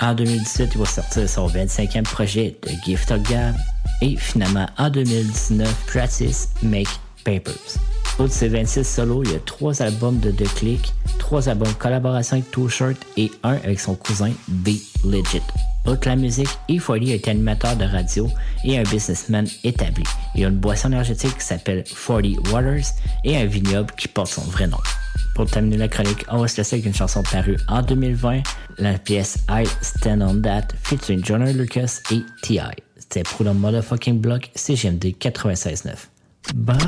En 2018, il va sortir son 25e projet de Gift of Gab et finalement en 2019, Practice Make Papers. Outre ses 26 solos, il y a 3 albums de The Click, 3 albums collaboration avec Too Short et un avec son cousin B Legit. Outre la musique, E40 a été animateur de radio et un businessman établi. Il a une boisson énergétique qui s'appelle 40 Waters et un vignoble qui porte son vrai nom. Pour terminer la chronique, on va se laisser avec une chanson parue en 2020, la pièce I Stand On That featuring John Lucas et T.I. C'était pour le motherfucking block CGMD 96.9. Bah.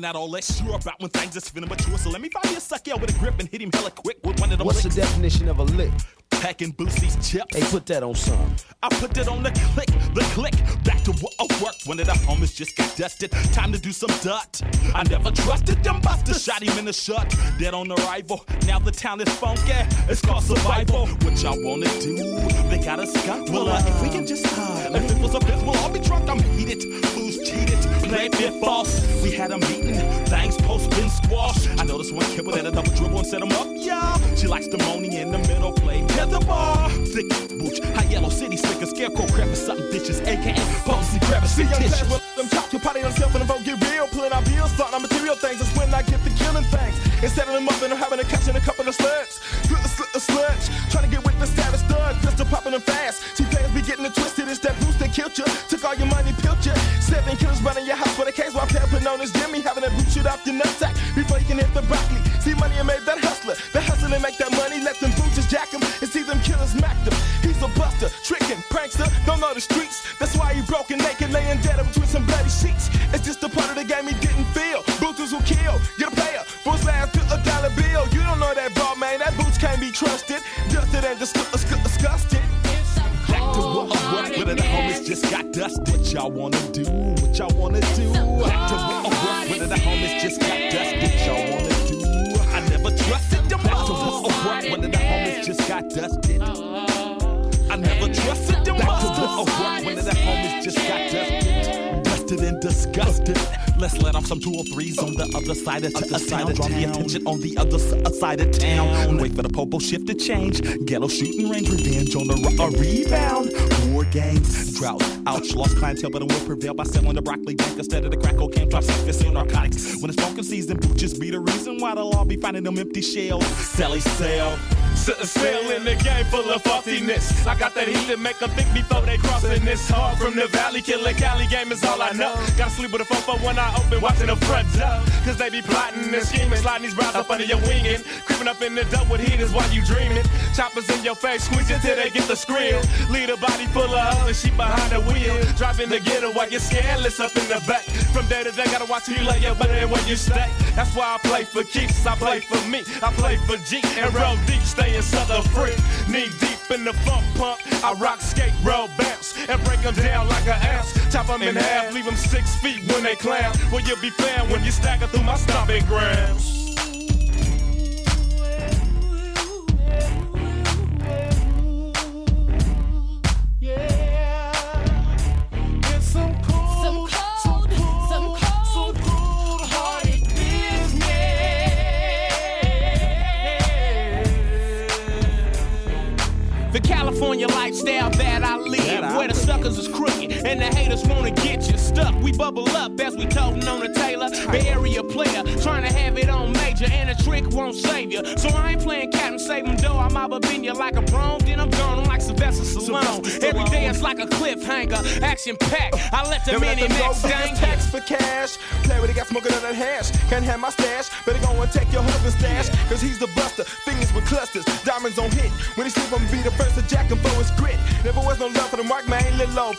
Ain't not all that sure about when things is finna mature. So let me find me a sucker with a grip and hit him hella quick with one of them What's licks. the definition of a lick? Packing and boost these chips. Hey, put that on some. I put that on the click, the click. Back to what I worked. One of the homies just got dusted. Time to do some dirt. I never trusted them busters. Shot him in the shut. Dead on arrival. Now the town is funky. It's called survival. What y'all wanna do? They got us skunk. Well, uh, if we can just hide. If it was a biz, we'll all be drunk. I'm heated. Fools cheated. Played false. We had a meeting. Things post been squashed. I noticed one kid had a double dribble and set him up. Yeah. She likes the money in the middle. Play the bar. Thick booch. High yellow city slicker. Scarecrow crap or something bitches. AKA Posey crap. See, young Tissues. them your potty the broccoli. See, money and made that hustler. The hustler and make that money. Let them boots just jack him. And see them killers smack them. He's a buster, tricking, prankster. Don't know the streets. That's why he broke and naked, laying dead between some bloody sheets. It's just a part of the game he didn't feel. Booters will kill. Get a player his last to a dollar bill. You don't know that ball, man. That boots can't be trusted. Dusted and dis- uh, dis- uh, disgusted. Back to what I with, and the homies just got dusted. What y'all wanna do? What y'all wanna do? Disgusted. Let's let off some 203s on the other side of, other side of Draw the attention on the other s- uh, side of town. Wait for the popo shift to change. Ghetto shooting range, revenge on the rebound. War games, drought, ouch, lost clientele, but it will prevail by selling the broccoli bank instead of the crack cocaine, drop sex, and narcotics. When it's smoking season, just be the reason why they'll all be finding them empty shells. Sally sell. Sitting still in the game full of faultiness. I got that heat that make them think before they crossing this hard from the valley. Killer Cali game is all I know. Gotta sleep with a fofo when I open, watching the front door. Cause they be plotting and scheming, sliding these bras up under your wing and up in the dope with heaters while you dreaming. Choppers in your face, squeeze it till they get the scream. Lead a body full of other sheep behind the wheel. Driving the ghetto while you're scandalous up in the back. From day to day, gotta watch who you lay your butt and where you stay. That's why I play for keeps, I play for me. I play for G and roll deep, staying southern free. Knee deep in the funk pump. I rock, skate, roll, bounce, and break them down like an ounce. Chop them in half, leave them six feet when they clown. Well, you'll be found when you stagger through my stomping grounds. Where the suckers is crooked and the haters wanna get you stuck. We bubble up as we toting on the Taylor, the area player, trying to have it on major, and a trick won't save you. So I ain't playing cat and save 'em though. I'm out in you like a broom, then I'm gone. I'm like Sylvester Stallone. Every day it's like a cliffhanger, action packed. I let the mini max go dang tax for cash. Play with it, got smoking on that hash. Can't have my stash. Better go and take your husband's stash. Cause he's the buster. Fingers with clusters. Diamonds on hit. When he sleep, I'ma be the first to jack him for his grit. Never was no love for the mark, man. Lil' old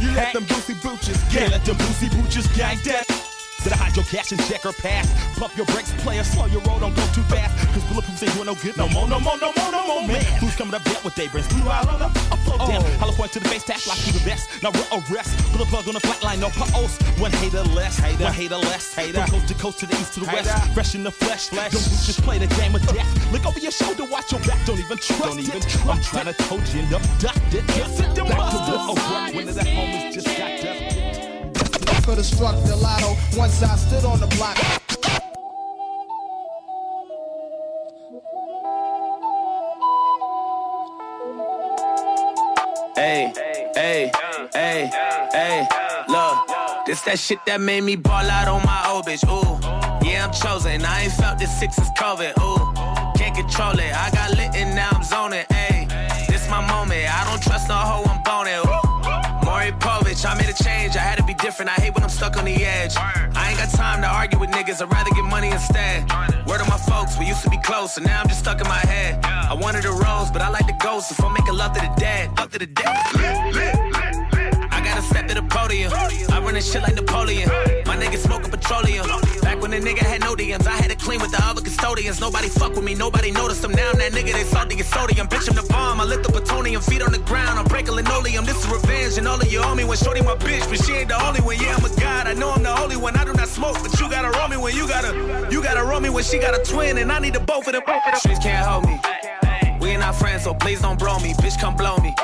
You let them boozy booches get let them boozy booches gang that. Said I hide your cash and check her pass. Pump your brakes, player, slow your roll, don't go too fast. Cause bulletproofs ain't doing no good. No more, no more, no more, no more, man. Who's coming up dead with they brains? Blue out on the a flow down. Oh. Hollow point to the face, tap like you the best. Now we'll arrest. Put a plug on the flat line, no pause. One hater less, hater. one hater less. Hater. From coast to coast to the east to the west. Fresh in the flesh. Don't just play the game of death. Look over your shoulder, watch your back. Don't even trust don't even it. I'm trying to told you and abducted. Yes, it them Back to I oh, work when the homies just got dusted. Could have struck the lotto once I stood on the block. Hey, hey, hey, hey, look. This that shit that made me ball out on my old bitch. Ooh, yeah, I'm chosen. I ain't felt this six is COVID. Ooh, can't control it. I got lit and now I'm zoning. Hey, this my moment. I don't trust no hoe, I'm boning. Ooh, Maury Povich, I made a change, I had be different. I hate when I'm stuck on the edge. I ain't got time to argue with niggas, I'd rather get money instead. Word of my folks, we used to be close, and now I'm just stuck in my head. I wanted a rose, but I like the ghost. If I'm making love to the dead, love to the dead. I gotta step to the podium. I run this shit like Napoleon. My niggas smoking petroleum. Back when the nigga had no DMs, I had to clean with the other custodians. Nobody fuck with me, nobody noticed them. Now I'm that nigga, they salty as sodium. Bitch, I'm the bomb. I lit the plutonium, feet on the ground. I'm breaking linoleum. This is revenge, and all of you owe me when shorty my bitch, but she ain't the only one. Yeah, I'm a god. I know I'm the only one. I do not smoke, but you gotta roll me when you gotta, you gotta roll me when she got a twin, and I need the both of them. Streets can't hold me. We ain't not friends, so please don't blow me. Bitch, come blow me.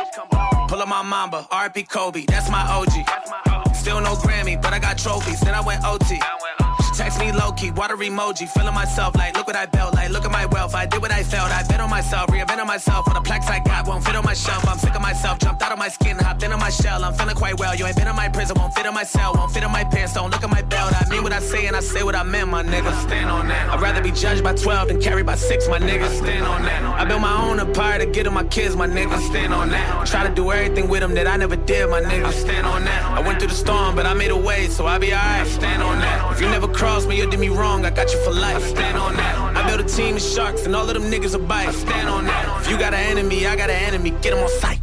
Pull up my mamba, RP Kobe, that's my OG. Still no Grammy, but I got trophies. Then I went OT. Text me low key, water emoji, feeling myself like, look what I built, like, look at my wealth. I did what I felt, I bet on myself, reinvented myself. All the plaques I got won't fit on my shelf. I'm sick of myself, jumped out of my skin, hopped into my shell. I'm feeling quite well. You ain't been in my prison, won't fit in my cell, won't fit in my pants. Don't look at my belt. I mean what I say and I say what I meant, my nigga. Stand on that. I'd rather be judged by 12 than carried by 6, my nigga. Stand on that. I built my own empire to get to my kids, my nigga. Stand on that. Try to do everything with them that I never did, my nigga. Stand on that. I went through the storm, but I made a way, so I'll be alright. Stand on that. If you never cross me, you did me wrong. I got you for life. I Stand on that. I built a team of sharks, and all of them niggas are bites. Stand on that. If you got an enemy, I got an enemy. Get them on sight.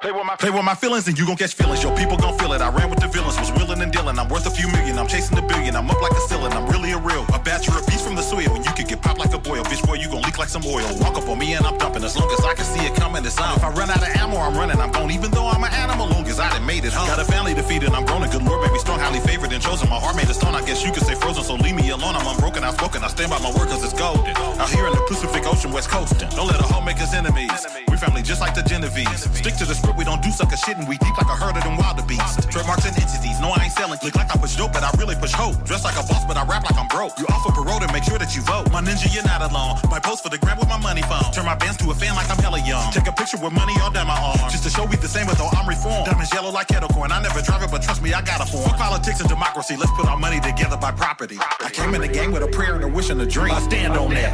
Play with, my, play with my feelings and you gon' catch feelings. Yo, people gon' feel it. I ran with the villains, was willing and dealing. I'm worth a few million. I'm chasing the billion. I'm up like a ceiling. I'm really a real. A bachelor, a piece from the soil. When you can get popped like a boil. Bitch, boy, you gon' leak like some oil. Walk up on me and I'm dumping. As long as I can see it coming, it's on. If I run out of ammo, I'm running. I'm gone. Even though I'm an animal, long as I done made it home. Got a family and I'm grown. A good lord, baby, strong, highly favored and chosen. My heart made of stone. I guess you could say frozen. So leave me alone. I'm unbroken, outspoken. I stand by my word cause it's golden. Out here in the Pacific Ocean, West Coastin'. Don't let a hoe make enemies. We family just like the Genovese. Stick to the we don't do sucker shit and we deep like a herd of them wildebeests. Trademarks and entities, no I ain't selling. Look like I push dope, but I really push hope. Dress like a boss, but I rap like I'm broke. You offer parole to make sure that you vote. My ninja, you're not alone. My post for the gram with my money phone. Turn my bands to a fan like I'm hella young. Take a picture with money all down my arm. Just to show we the same, but though I'm reformed. Diamonds yellow like kettle corn. I never drive it, but trust me, I got a form. Fuck politics and democracy, let's put our money together by property. I came in the game with a prayer and a wish and a dream. I stand on that.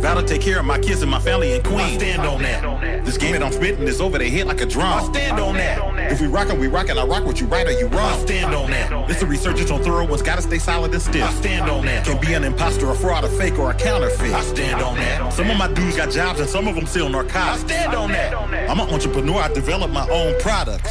Vow to take care of my kids and my family and queen. I stand on that. This game that I'm spitting is over their head like a drum. I stand on that. If we rockin', we rockin'. I rock what you right or you wrong. I stand on that. It's a resurgence on thorough ones. Gotta stay solid and stiff. I stand on that. Can be an imposter, a fraud, a fake, or a counterfeit. I stand on that. Some of my dudes got jobs and some of them sell narcotics. I stand on that. I'm an entrepreneur. I develop my own products.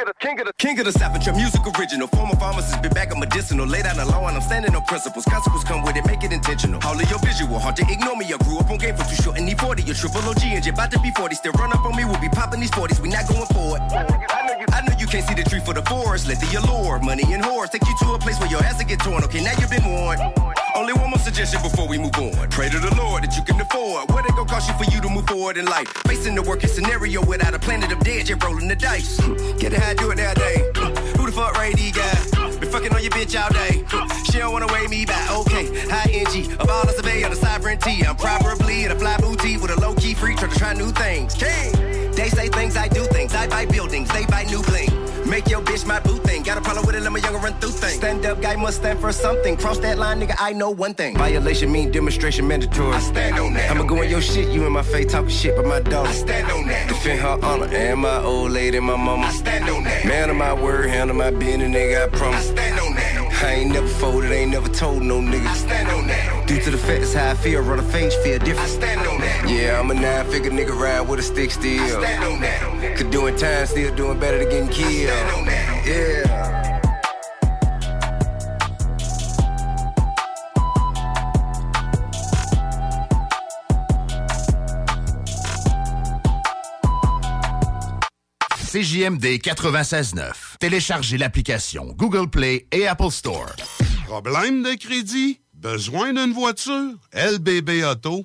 King of the king of the king of the savage, your music original. Former pharmacist, been back on medicinal. Lay down the law and I'm standing on principles. Consequences come with it, make it intentional. All of your visual haunted, ignore me. I grew up on game for too short and need 40. Your triple OG and you about to be 40. Still run up on me, we'll be popping these 40s. We not going forward. I know you, I know you can't see the tree for the forest. Let the allure, money and whores take you to a place where your ass will get torn. Okay, now you've been warned. Only one more suggestion before we move on. Pray to the Lord that you can afford. What it gonna cost you for you to move forward in life? Facing the working scenario without a planet of dead, you're rolling the dice. Hmm, get it I do it that day. Who the fuck Ray D guy? Been fucking on your bitch all day. She don't wanna weigh me back. Okay, high NG. A ball of survey on the sovereignty. I'm probably in a fly boutique with a low key freak trying to try new things. King. They say things, I do things. I buy buildings, they buy new Make your bitch my boo thing. Got a problem with it, let my younger run through things. Stand up guy must stand for something. Cross that line, nigga, I know one thing. Violation mean demonstration mandatory. I stand on that. I'ma go in your shit, you in my face talking shit, but my dog. I stand on that. Defend her honor and my old lady, my mama. I stand on that. Man of my word, handle my business, nigga, I promise. I stand on that. I ain't never folded, ain't never told no nigga. I stand on that. Due to the facts, how I feel, run a face, feel different. I stand on that. Yeah, I'm a nine figure nigga ride with a stick still. Could doing time, still doing better than getting killed. Yeah. CJMD 96.9. Téléchargez l'application Google Play et Apple Store. Problème de crédit? Besoin d'une voiture? LBB Auto.com.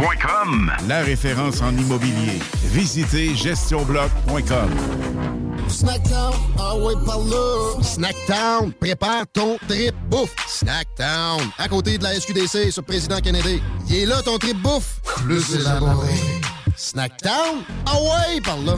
La référence en immobilier. Visitez gestionbloc.com. Snackdown, ah ouais, par là. Snackdown, prépare ton trip bouffe. Snackdown, à côté de la SQDC sur Président Kennedy. Il est là ton trip bouffe. Plus élaboré. Snackdown, ah ouais, par là.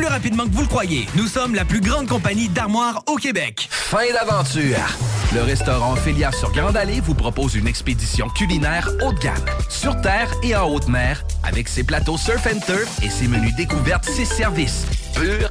rapidement que vous le croyez. Nous sommes la plus grande compagnie d'armoires au Québec. Fin d'aventure! Le restaurant Félia sur Grande Allée vous propose une expédition culinaire haut de gamme, sur terre et en haute mer, avec ses plateaux surf and turf et ses menus découvertes, ses services. Pur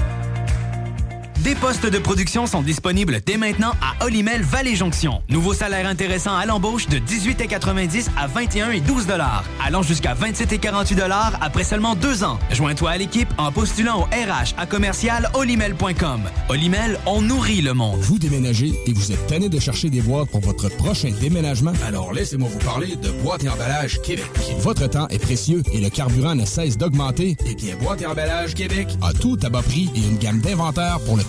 Des postes de production sont disponibles dès maintenant à Olimel Valley Jonction. Nouveau salaire intéressant à l'embauche de 18,90 à 21 et 12 dollars, allant jusqu'à 27 et 48 dollars après seulement deux ans. Joins-toi à l'équipe en postulant au RH à commercial olimel.com. Olimel, on nourrit le monde. Vous déménagez et vous êtes tanné de chercher des boîtes pour votre prochain déménagement? Alors laissez-moi vous parler de Boîte et Emballage Québec. Votre temps est précieux et le carburant ne cesse d'augmenter. Eh bien, Boîte et Emballage Québec a tout à bas prix et une gamme d'inventaire pour le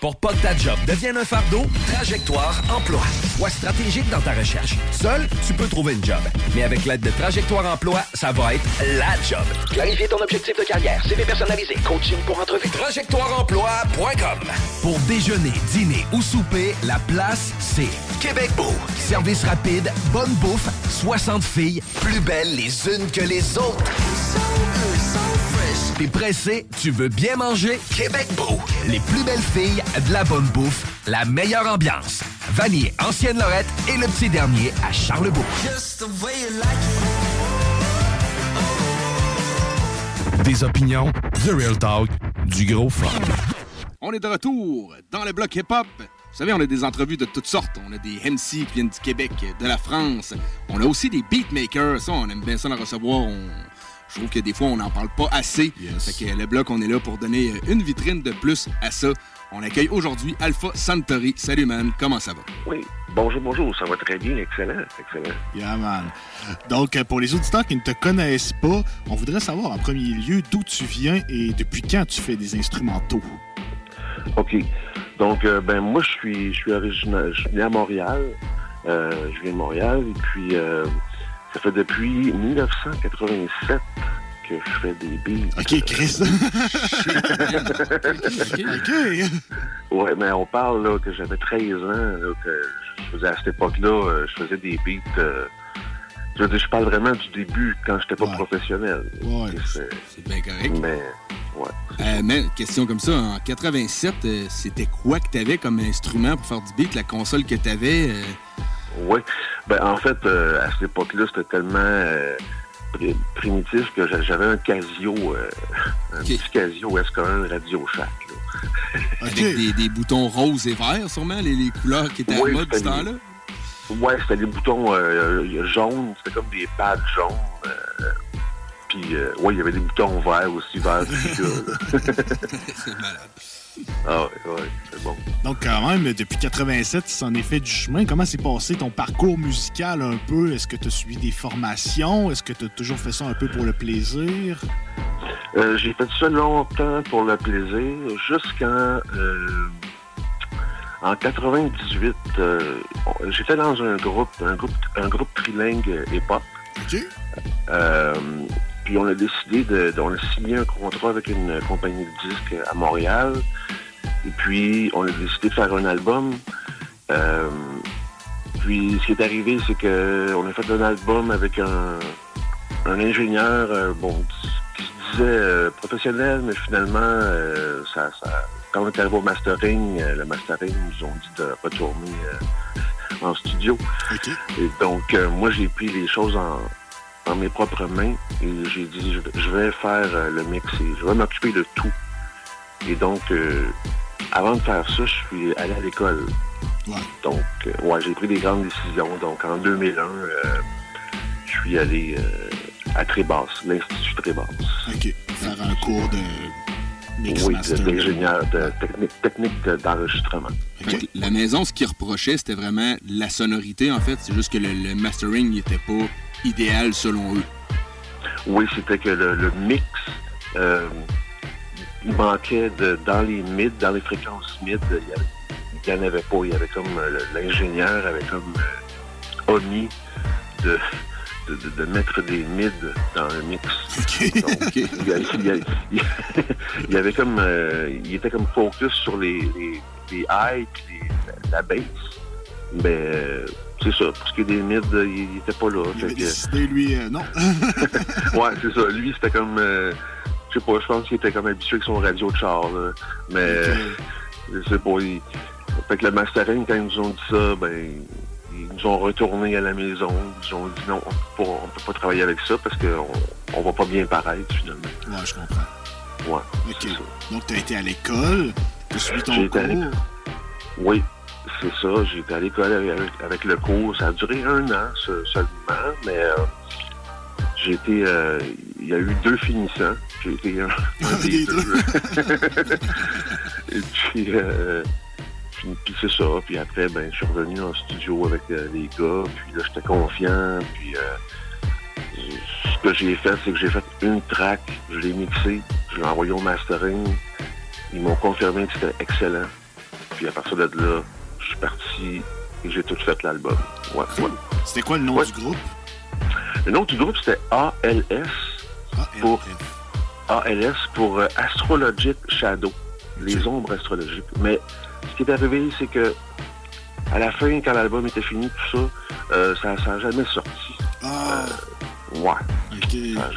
Pour pas que ta job devienne un fardeau, Trajectoire Emploi. Sois stratégique dans ta recherche. Seul, tu peux trouver une job. Mais avec l'aide de Trajectoire Emploi, ça va être la job. Clarifier ton objectif de carrière, CV personnalisé, coaching pour entrevue. TrajectoireEmploi.com Pour déjeuner, dîner ou souper, la place, c'est Québec Beau. Service rapide, bonne bouffe, 60 filles, plus belles les unes que les autres. T'es pressé, tu veux bien manger? Québec Beau. Les plus belles filles, de la bonne bouffe, la meilleure ambiance. Vanier, Ancienne Lorette et le petit dernier à Charlebourg. Des opinions, The Real Talk, du gros fun. On est de retour dans le bloc hip-hop. Vous savez, on a des entrevues de toutes sortes. On a des MC qui viennent du Québec, de la France. On a aussi des beatmakers. Ça, on aime bien ça en recevoir. On... Je trouve que des fois, on n'en parle pas assez. Fait que le bloc, on est là pour donner une vitrine de plus à ça. On accueille aujourd'hui Alpha Santori. Salut, man. Comment ça va? Oui. Bonjour, bonjour. Ça va très bien. Excellent. Excellent. Yeah, man. Donc, euh, pour les auditeurs qui ne te connaissent pas, on voudrait savoir en premier lieu d'où tu viens et depuis quand tu fais des instrumentaux? OK. Donc, euh, ben moi, je suis, je suis originaire, je suis né à Montréal. Euh, je viens de Montréal et puis euh, ça fait depuis 1987 que je fais des beats. OK, Chris. OK. Ouais, mais on parle là, que j'avais 13 ans, là, que je faisais à cette époque-là, euh, je faisais des beats. euh, je veux dire, je parle vraiment du début quand j'étais pas professionnel. Ouais, c'est bien correct. Mais, ouais. Euh, mais question comme ça, en 87, euh, c'était quoi que tu avais comme instrument pour faire du beat, la console que tu avais? Oui. Ben, en fait, euh, à cette époque-là, c'était tellement euh, pri- primitif que j'a- j'avais un Casio, euh, un petit Casio SK1 Radio Shack. là. Avec des, des boutons roses et verts, sûrement, les, les couleurs qui étaient à Oui, mode c'était ce temps-là? Ouais, c'était des boutons euh, jaunes, c'était comme des pads jaunes. euh, puis, euh, ouais, il y avait des boutons verts aussi, verts. là. C'est malade. Ah ouais, ouais, c'est bon. Donc, quand même, depuis 87, tu s'en est fait du chemin. Comment s'est passé ton parcours musical un peu? Est-ce que tu as suivi des formations? Est-ce que tu as toujours fait ça un peu pour le plaisir? Euh, j'ai fait ça longtemps pour le plaisir, jusqu'en euh, en 98. euh, J'étais dans un groupe, un groupe, un groupe trilingue hip-hop. Euh, puis on a décidé de, de- on a signé un contrat avec une compagnie de disques à Montréal. Et puis on a décidé de faire un album. Euh, puis ce qui est arrivé, c'est que on a fait un album avec un, un ingénieur, euh, bon, qui se disait euh, professionnel, mais finalement, ça, ça- quand on est arrivé au mastering, le mastering nous ont dit de retourner en studio. Et donc, moi, j'ai pris les choses en, mes propres mains et j'ai dit, je, vais- faire le mix et je vais m'occuper de tout. Et donc, euh, avant de faire ça, je suis allé à l'école. Donc, euh, ouais, j'ai pris des grandes décisions. Donc, en 2001, euh, je suis allé euh, à Trébasse, l'Institut Trébasse. OK. Faire un cours de mix Oui, de- d'ingénieur de technique, technique de- d'enregistrement. La maison, ce qu'ils reprochait, c'était vraiment la sonorité, en fait. C'est juste que le, le mastering n'était pas idéal selon eux. Oui, c'était que le, le mix, euh, il manquait de, dans les mids, dans les fréquences mid, il n'y en avait pas. Il y avait comme euh, l'ingénieur avait comme euh, omis de, de, mettre des mids dans le mix. Donc, il, y a- il y a- il y a- il y avait comme euh, il était comme focus sur les, les, les highs les- la bass. Mais euh, c'est ça, pour ce qui est des mids, il n'était pas là. Il Fait avait que- décidé, lui, euh, non. ouais, c'est ça. Lui, c'était comme. Sais pas, je pense qu'il était comme habitué avec son radio de char, là. Mais. euh, je sais pas. il- Fait que le mastering, quand ils nous ont dit ça, ben. Ils nous ont retourné à la maison. Ils ont dit non, on peut pas, on peut pas travailler avec ça parce qu'on on va pas bien paraître finalement. Ouais, je comprends. Ouais. Donc, tu as été à l'école, tu as suivi ton J'ai été à cours? l'école. Oui, c'est ça. J'étais à l'école avec, avec le cours. Ça a duré un an seulement, mais euh, j'ai été. euh, Il y a eu deux finissants. J'ai été un, un des deux. Et puis, euh, puis, puis c'est ça. Puis après, ben, je suis revenu en studio avec euh, les gars. Puis là, j'étais confiant. Puis euh, ce que j'ai fait, c'est que j'ai fait une track. Je l'ai mixé. Je l'ai envoyé au mastering. Ils m'ont confirmé que c'était excellent. Puis à partir de là, je suis parti et j'ai tout fait l'album. Ouais, ouais. C'était quoi le nom du groupe? Le nom du groupe, c'était ALS. Pour, ALS pour euh, Astrologic Shadow. Les ombres astrologiques. Mais ce qui est arrivé, c'est que à la fin, quand l'album était fini, tout ça, euh, ça n'a jamais sorti. Ah. Euh, ouais. Ça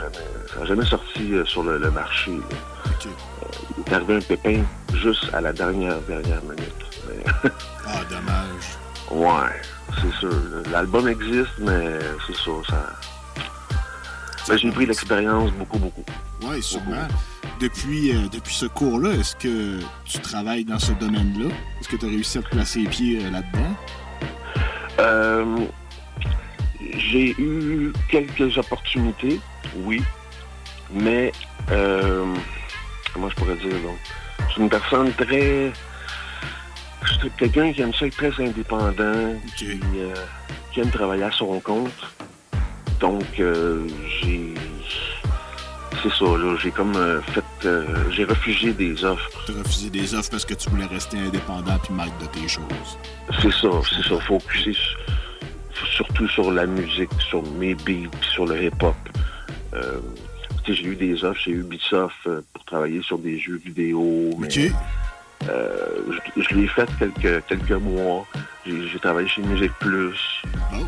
n'a jamais, sorti euh, sur le, le marché. il est arrivé un pépin juste à la dernière, dernière minute. Mais- Ah, dommage. Ouais, c'est sûr. L'album existe, mais c'est ça, ça. Ben, j'ai pris l'expérience beaucoup, beaucoup. Oui, sûrement. Depuis, euh, depuis ce cours-là, est-ce que tu travailles dans ce domaine-là? Est-ce que tu as réussi à te placer les pieds euh, là-dedans? Euh, j'ai eu quelques opportunités, oui, mais comment je pourrais dire donc? Je suis une personne très. Je suis quelqu'un qui aime ça être très indépendant, qui, qui aime travailler à son compte. Donc euh, j'ai. C'est ça, là. J'ai comme euh, fait. euh, j'ai refusé des offres. Tu as refusé des offres parce que tu voulais rester indépendant puis maître de tes choses. C'est ça, c'est ça. Focuser su- surtout sur la musique, sur mes beats, sur le hip-hop. Euh, j'ai eu des offres chez Ubisoft pour travailler sur des jeux vidéo. Mais, je, je l'ai fait quelques, quelques mois. J'ai travaillé chez Musique Plus.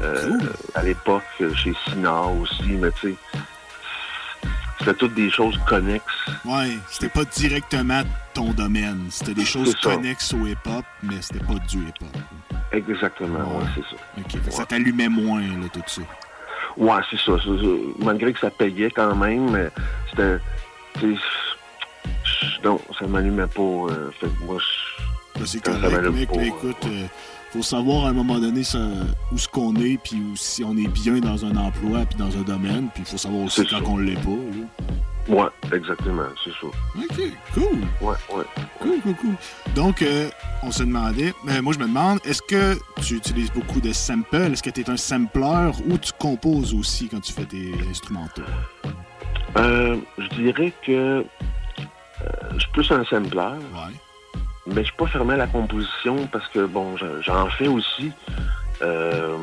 Euh, À l'époque, euh, chez Sina aussi, mais tu sais, c'était toutes des choses connexes. Ouais, c'était pas directement ton domaine. C'était des choses connexes au hip-hop, mais c'était pas du hip-hop. Exactement, ouais, c'est ça. Ça t'allumait moins, là, tout ça. Ouais, c'est ça. Malgré que ça payait quand même, mais c'était. Non, ça m'allumait pas. euh, fait que moi, je- Ben, c'est correct, mec. pas, écoute, euh, faut savoir à un moment donné ça, où ce qu'on est, puis où- si on est bien dans un emploi, puis dans un domaine, puis il faut savoir aussi quand ça. on l'est pas. là. Ouais, exactement, c'est ça. OK, cool. Ouais, ouais. Cool, cool, cool. Donc, euh, on se demandait, euh, moi je me demande, est-ce que tu utilises beaucoup de samples? Est-ce que tu es un sampler ou tu composes aussi quand tu fais tes instrumentaux? Euh, je dirais que euh, je suis plus un sampler. Mais je suis pas fermé à la composition parce que, bon, je- j'en fais aussi. Euh,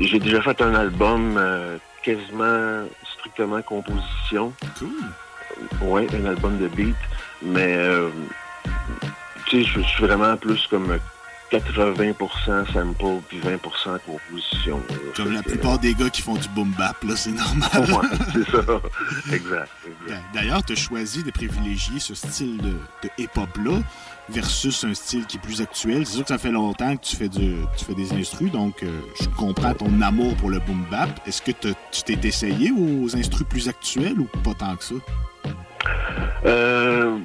J'ai déjà fait un album euh, quasiment strictement composition. Cool. Ouais, un album de beat. Mais, euh, tu sais, je suis vraiment plus comme 80% sample puis 20% composition. Comme la plupart des gars qui font du boom bap, là, c'est normal. Ouais, c'est ça. Exact. exact. D'ailleurs, tu as choisi de privilégier ce style de, de hip-hop-là versus un style qui est plus actuel. C'est sûr que ça fait longtemps que tu fais, du, tu fais des instrus, donc euh, je comprends ton amour pour le boom bap. Est-ce que tu t'es essayé aux instrus plus actuels ou pas tant que ça? Euh,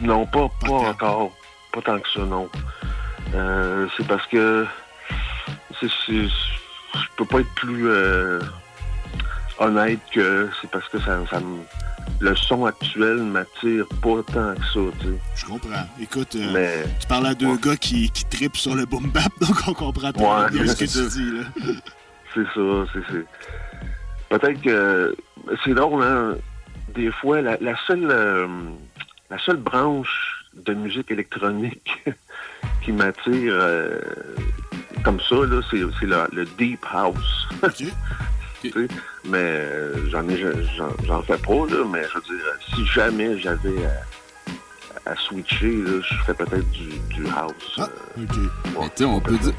non, pas, pas encore. Pas tant que ça, non. Euh, c'est parce que je peux pas être plus euh, honnête que c'est parce que ça, ça me- le son actuel m'attire pas tant que ça, tu sais. Je comprends. Écoute, euh, Mais- tu parles à deux gars qui, qui tripent sur le boom bap, donc on comprend très Ouais, bien ce que tu ça. dis. Là. C'est ça, c'est c'est. Peut-être que c'est drôle, hein. Des fois, la, la seule euh, la seule branche de musique électronique qui m'attire euh, comme ça, là, c'est, le deep house. Tu sais, mais euh, j'en ai j'en, fais pas, là, mais je veux dire, si jamais j'avais à, à switcher, là, je ferais peut-être du, du house. euh, Mais on peut dire,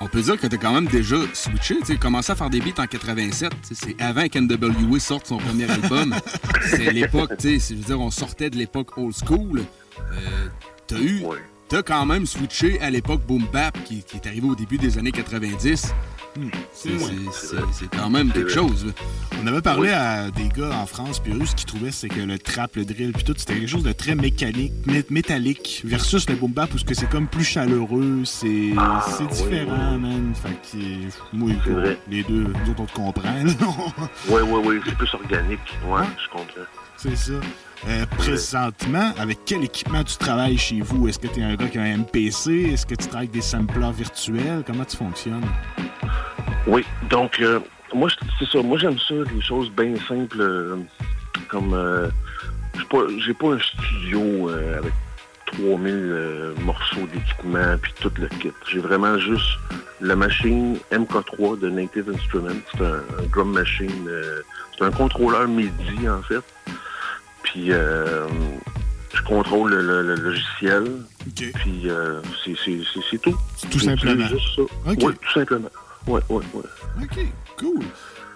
on peut dire que t'as quand même déjà switché. Tu sais, commencé à faire des beats en 87. tu sais, C'est avant qu'NWA sorte son premier album. C'est l'époque, tu sais, je veux dire, on sortait de l'époque old school. Euh, t'as eu, t'as quand même switché à l'époque boom bap qui, qui est arrivé au début des années 90. C'est quand même quelque chose. là. On avait parlé à des gars en France puis eux, ce qu'ils trouvaient, c'est que le trap, le drill, puis tout, c'était quelque chose de très mécanique, mé- métallique, versus le boom bap, où que c'est comme plus chaleureux, c'est c'est différent, man. Fait que, moi, C'est quoi, vrai. les deux, nous autres, on te comprend. Oui, oui, oui, c'est plus organique. Ouais, je comprends. c'est ça. Euh, présentement, avec quel équipement tu travailles chez vous? Est-ce que tu es un gars qui a un MPC? Est-ce que tu travailles avec des samplers virtuels? Comment tu fonctionnes? Oui, donc, euh, moi, c'est ça. Moi, j'aime ça, des choses bien simples, euh, comme... euh, j'ai pas- un studio euh, avec 3000 euh, morceaux d'équipement, puis tout le kit. J'ai vraiment juste la machine MK3 de Native Instruments. C'est un, un drum machine. c'est un contrôleur MIDI, en fait. Puis, je contrôle le, le- le logiciel. Puis, euh, c'est tout. Tout simplement. juste ça. Oui, tout simplement. Oui, oui, oui. OK, cool.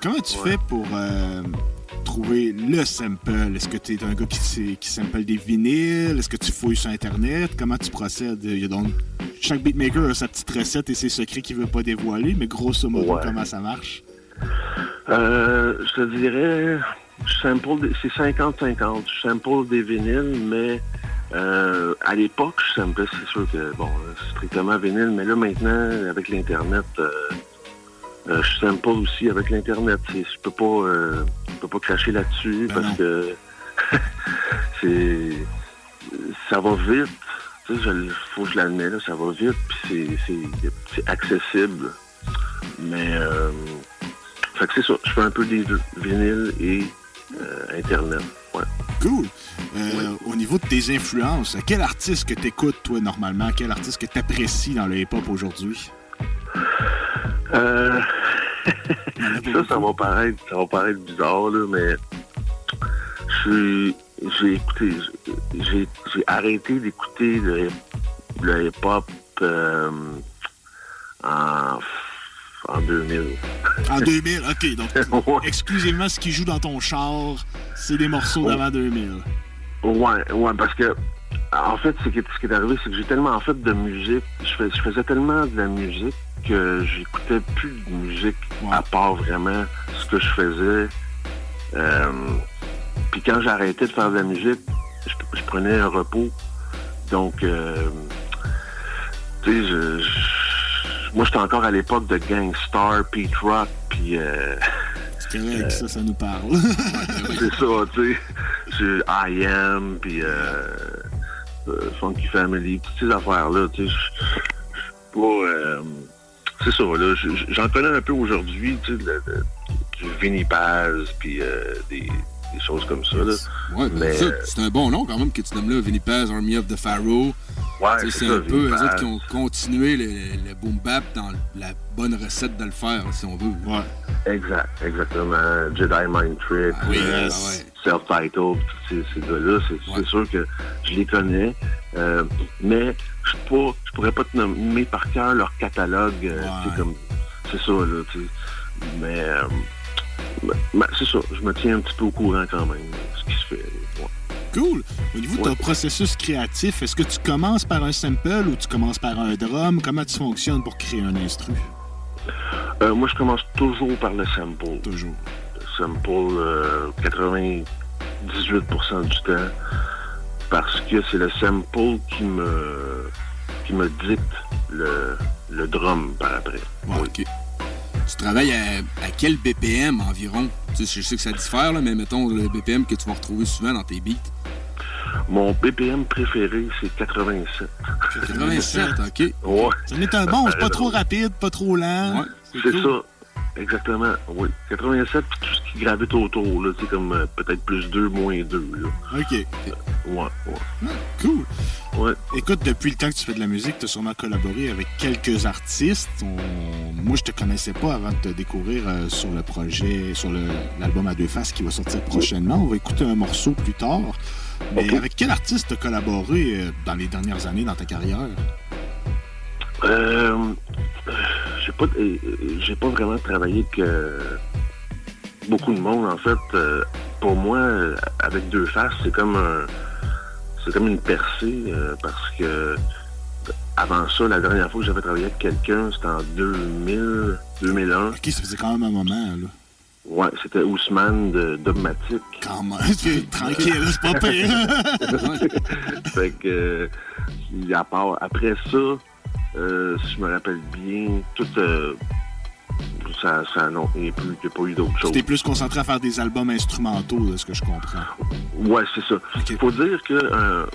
Comment tu fais pour euh, trouver le sample? Est-ce que tu es un gars qui, sample des vinyles? Est-ce que tu fouilles sur Internet? Comment tu procèdes? Il y a donc... Chaque beatmaker a sa petite recette et ses secrets qu'il veut pas dévoiler, mais grosso modo, Ouais. comment ça marche? Euh, je te dirais, je sample des- c'est 50-50. Je sample des vinyles, mais euh, à l'époque, je samplais, c'est sûr que, bon, euh, strictement vinyle, mais là, maintenant, avec l'Internet, euh, euh, je sample aussi avec l'Internet. Je peux pas, euh, je peux pas cracher là-dessus parce que c'est, ça va vite. Tu sais, je- faut que je l'admets, ça va vite, puis c'est, accessible. Mais, euh, fait que c'est ça. Je fais un peu des deux, vinyle et euh, Internet. Ouais. Cool. Au niveau de tes influences, quel artiste que t'écoutes, toi, normalement? Quel artiste que t'apprécies dans le hip-hop aujourd'hui? Euh, ça, ça va paraître, ça va paraître bizarre, là, mais je suis- j'ai écouté, j'ai j'ai arrêté d'écouter le, le hip-hop euh, en en 2000. En 2000, ok. Donc, exclusivement ce qui joue dans ton char, c'est des morceaux d'avant 2000. Ouais, ouais, parce que, en fait, ce qui est, ce qui est arrivé, c'est que j'ai tellement fait de musique, je, fais- je faisais tellement de la musique que j'écoutais plus de musique à part vraiment ce que je faisais. Euh, puis quand arrêté de faire de la musique, je, je prenais un repos. Donc, euh, tu sais, je, je- moi, j'étais encore à l'époque de Gangstar, Pete Rock, puis... euh, C'est correct, ça, ça nous parle. c'est ça, tu sais. I Am, puis euh, euh, Funky Family, toutes ces affaires-là, tu sais. je suis pas... c'est ça, là. je- je- J'en connais un peu aujourd'hui, tu sais, du Vinnie Paz, puis euh, des, des choses comme ça, là. Ouais, ben, Mais, euh, c'est un bon nom quand même que tu nommes là, Vinnie Paz, Army of the Pharaoh. Ouais, Tu sais, c'est c'est un ça, peu eux autres qui ont continué le, boom bap dans la bonne recette de le faire, si on veut. Ouais. Exact, exactement. Jedi Mind Trick, oui, euh, ah ouais. Self-Titled, tous ces, ces gars-là, c'est sûr que je les connais. Euh, mais je je pourrais pas te nommer par cœur leur catalogue. euh, comme C'est ça, là. Mais, euh, mais- mais c'est ça, je me tiens un petit peu au courant quand même, ce qui se fait. ouais. Cool. Au niveau de ton processus créatif, est-ce que tu commences par un sample ou tu commences par un drum? Comment tu fonctionnes pour créer un instru? Moi, je commence toujours par le sample. Toujours. Le sample, euh, 98% du temps. Parce que c'est le sample qui me, qui me dicte le, le drum par après. Tu travailles à, à quel BPM environ? Tu sais, je sais que ça diffère, là, mais mettons le BPM que tu vas retrouver souvent dans tes beats. Mon BPM préféré, c'est 87. 87, OK. Ouais. Ça est un bon, c'est pas trop rapide, pas trop lent. C'est cool. ça. Exactement, oui. 87, puis tout ce qui gravite autour, là, tu sais, comme euh, peut-être plus 2, moins 2, là. OK. Ouais, ouais. Cool. Ouais. Écoute, depuis le temps que tu fais de la musique, tu as sûrement collaboré avec quelques artistes. On- Moi, je te connaissais pas avant de te découvrir euh, sur le projet, sur l'album à deux faces qui va sortir prochainement. On va écouter un morceau plus tard. Mais avec quel artiste tu as collaboré euh, dans les dernières années dans ta carrière? Euh, pas, euh, j'ai pas vraiment travaillé avec euh, beaucoup de monde, en fait. Euh, pour moi, euh, avec deux faces, c'est comme un, c'est comme une percée, euh, parce que avant ça, la dernière fois que j'avais travaillé avec quelqu'un, c'était en 2000, 2001. OK, ça faisait quand même un moment, là. Ouais, c'était Ousmane de Dogmatic. Quand même, tranquille, c'est pas pire. fait que, euh, à part, après ça, euh, si je me rappelle bien, tout, euh, ça, ça, non, il n'y a, plus- il y a pas eu d'autre chose. Tu t'es plus concentré à faire des albums instrumentaux, de ce que je comprends. Ouais, c'est ça. Il faut dire que, euh,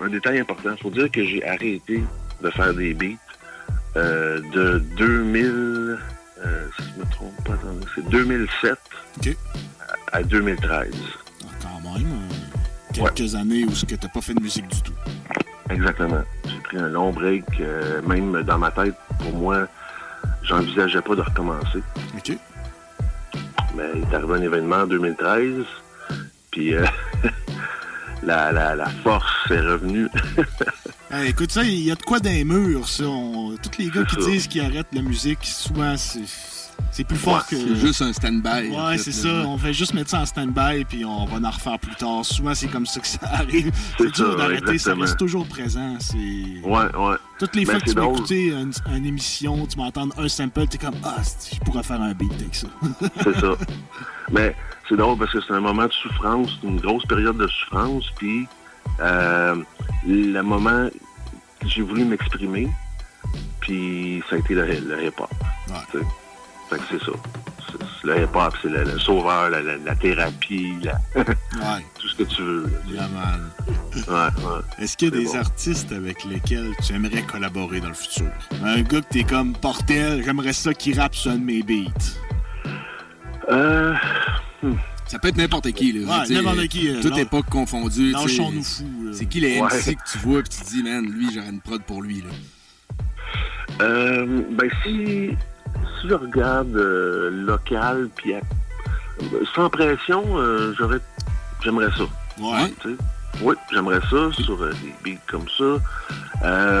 un détail important, il faut dire que j'ai arrêté de faire des beats euh, de 2000, euh, si je me trompe pas, c'est 2007 à, à 2013. Quand même, quelques années où que t'as pas fait de musique du tout. Exactement. J'ai pris un long break, euh, même dans ma tête, pour moi, j'envisageais pas de recommencer. OK. Mais il est arrivé un événement en 2013, puis euh, la, la, la force est revenue. Écoute, ça, il y a de quoi dans les murs, ça. On- Tous les gars qui ça. disent qu'ils arrêtent la musique, souvent, c'est c'est plus fort que... C'est juste un stand-by. en Ouais, fait, c'est ça. On fait juste mettre ça en stand-by, puis on va en refaire plus tard. Souvent, c'est comme ça que ça arrive. C'est dur d'arrêter, ça reste toujours présent. C'est... Ouais, ouais. Toutes les Ben, fois que tu vas écouter une, une émission, tu vas entendre un sample, t'es comme Ah, je pourrais faire un beat avec ça. C'est ça. Mais c'est drôle parce que c'est un moment de souffrance, une grosse période de souffrance, puis euh, le moment que j'ai voulu m'exprimer, puis ça a été le, le hip-hop. Fait que c'est ça. Le hip-hop, c'est le, le sauveur, la, la- la thérapie, la- Ouais. tout ce que tu veux. là. Ouais, ouais. Est-ce qu'il y a des bon. artistes avec lesquels tu aimerais collaborer dans le futur? Un gars que t'es comme Portel, j'aimerais ça qu'il rappe sur un de mes beats. Euh, Ça peut être n'importe qui. Là, Ouais, n'importe qui, euh, Toute époque confondue. lâchons-nous fous. C'est qui les Ouais. MC que tu vois et tu te dis, man, lui, j'aurais une prod pour lui. Là. Euh, ben si, si je regarde euh, local, puis à- sans pression, euh, j'aurais, j'aimerais ça. Ouais. Tu sais? Oui, j'aimerais ça sur euh, des beats comme ça.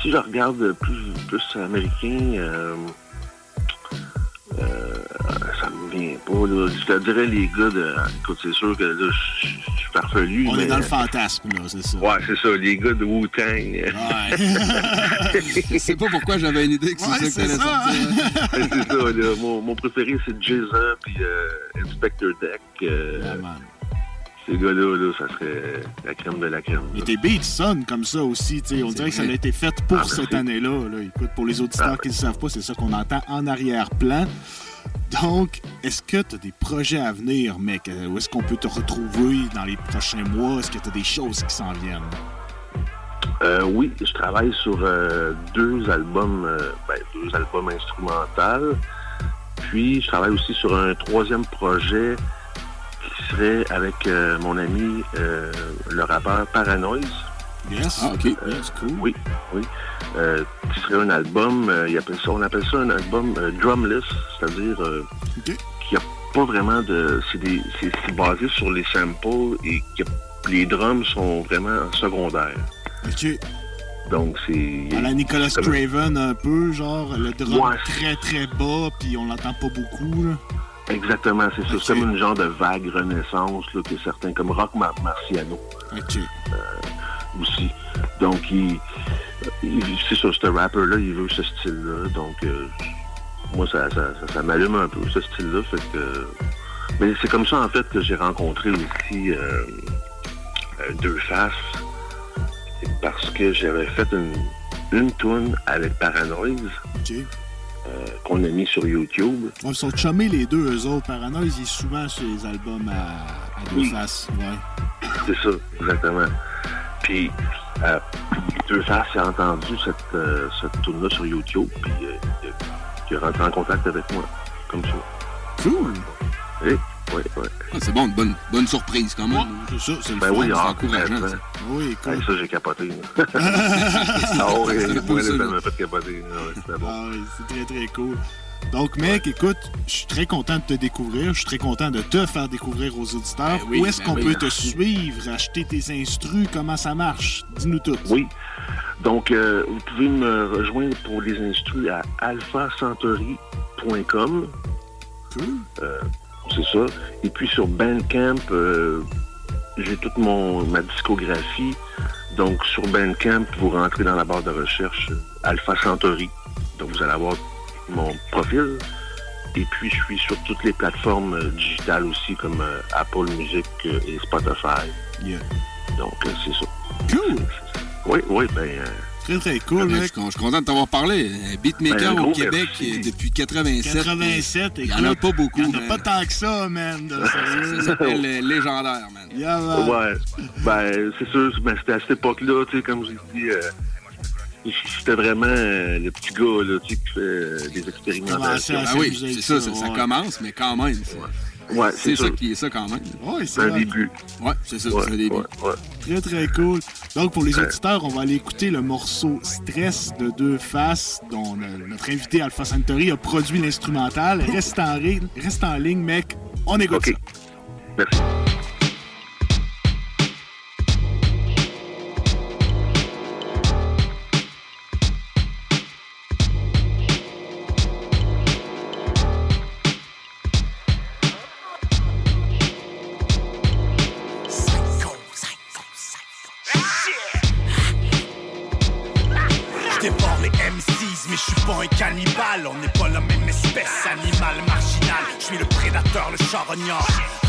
Si je regarde plus, plus américain, euh, Euh, ça me vient pas, là. Je te dirais les gars de. Écoute, c'est sûr que là, je suis farfelu. On mais- est dans le fantasme, là, c'est ça. Ouais, c'est ça, les gars de Wu-Tang. Je sais pas pourquoi j'avais une idée que c'est Ouais, ça que t'allais sortir. c'est ça, là. Mon, mon préféré, c'est Jason puis euh, Inspector Deck. euh, ces gars-là, là, ça serait la crème de la crème. Et tes beats sonnent comme ça aussi, tu sais. On dirait que ça a été fait pour Ah, cette année-là. là. Écoute, pour les auditeurs qui ne savent pas, c'est ça qu'on entend en arrière-plan. Donc, est-ce que tu as des projets à venir, mec? Où est-ce qu'on peut te retrouver dans les prochains mois? Est-ce que tu as des choses qui s'en viennent? Euh, oui, je travaille sur euh, deux albums, euh, ben, deux albums instrumentaux. Puis, je travaille aussi sur un troisième projet serait avec euh, mon ami, euh, le rappeur Paranoise. Yes. Ah, ok. Yes, cool. Oui, oui. Euh, qui serait un album, euh, il appelle ça, on appelle ça un album euh, drumless, c'est-à-dire euh, qui a pas vraiment de... C'est basé sur les samples et que les drums sont vraiment secondaires. OK. Donc, c'est... À la Nicolas Craven, un peu, genre, le drum Ouais. très très bas, puis on l'entend pas beaucoup, là. Exactement, c'est ça. C'est comme une genre de vague renaissance là, que certains, comme Rock Mar- Marciano euh, aussi. Donc, il, il- c'est ça, ce rapper-là, il veut ce style-là. Donc, euh, moi, ça, ça, ça, ça m'allume un peu, ce style-là. Fait que, mais c'est comme ça, en fait, que j'ai rencontré aussi euh, Deux Faces. Parce que j'avais fait une, une tune avec Paranoise euh, qu'on a mis sur YouTube. Ouais, ils sont chummés les deux, eux autres. Paranoise, il est souvent sur les albums à, à deux faces. Ouais. C'est ça, exactement. Puis, euh, Deux Faces a entendu cette, euh, cette tune-là sur YouTube, puis euh, il, est rentré en contact avec moi, comme ça. Cool! Oui, oui, oui. Ah, c'est bon, une bonne, bonne surprise quand même. c'est ça, c'est le Ben fun, oui, c'est ah, encourageant. complètement. ça. Oui, Hey, ça, j'ai capoté. là. ah oui, moi, là, ça, ça là. m'a fait capoter. Ah ouais, c'était bon. Ah oui, c'est très très cool. Donc, mec, écoute, je suis très content de te découvrir. Je suis très content de te faire découvrir aux auditeurs. Ben oui, Où est-ce ben qu'on oui, peut te suivre, acheter tes instrus? Comment ça marche? Dis-nous tout. Oui. Donc, euh, vous pouvez me rejoindre pour les instruits à alphacentury.com. Euh, c'est ça. Et puis sur Bandcamp, euh, j'ai toute mon, ma discographie. Donc, sur Bandcamp, vous rentrez dans la barre de recherche euh, Alpha Centauri. Donc, vous allez avoir mon profil. Et puis, je suis sur toutes les plateformes euh, digitales aussi, comme Apple Music et Spotify. Donc, c'est ça. Cool! Oui, oui, ben... euh, Très très cool, mec. Je suis con- je suis content de t'avoir parlé. Beatmaker Ben, au Québec merci. euh, depuis 87. 87, Il y en a pas beaucoup. Il y en a man. pas tant que ça, man. de. Ça s'appelle euh, légendaire, man. Yeah, man. Ouais, ben c'est sûr, ben, c'était à cette époque-là, tu sais, comme j'ai dit, euh, j'étais vraiment euh, le petit gars, là, tu sais, qui fait euh, des expérimentations. Ah oui, c'est ça, ça, ça commence, mais quand même. Ouais, c'est ça qui est ça quand même. Ouais, C'est un vrai. début. Ouais, c'est ça, Ouais, c'est un début. ouais, ouais. Très très cool. Donc pour les Ouais. auditeurs, on va aller écouter le morceau Stress de deux faces dont le- notre invité Alpha Centauri a produit l'instrumental. Reste en, reste en ligne, mec. On écoute ça. Merci.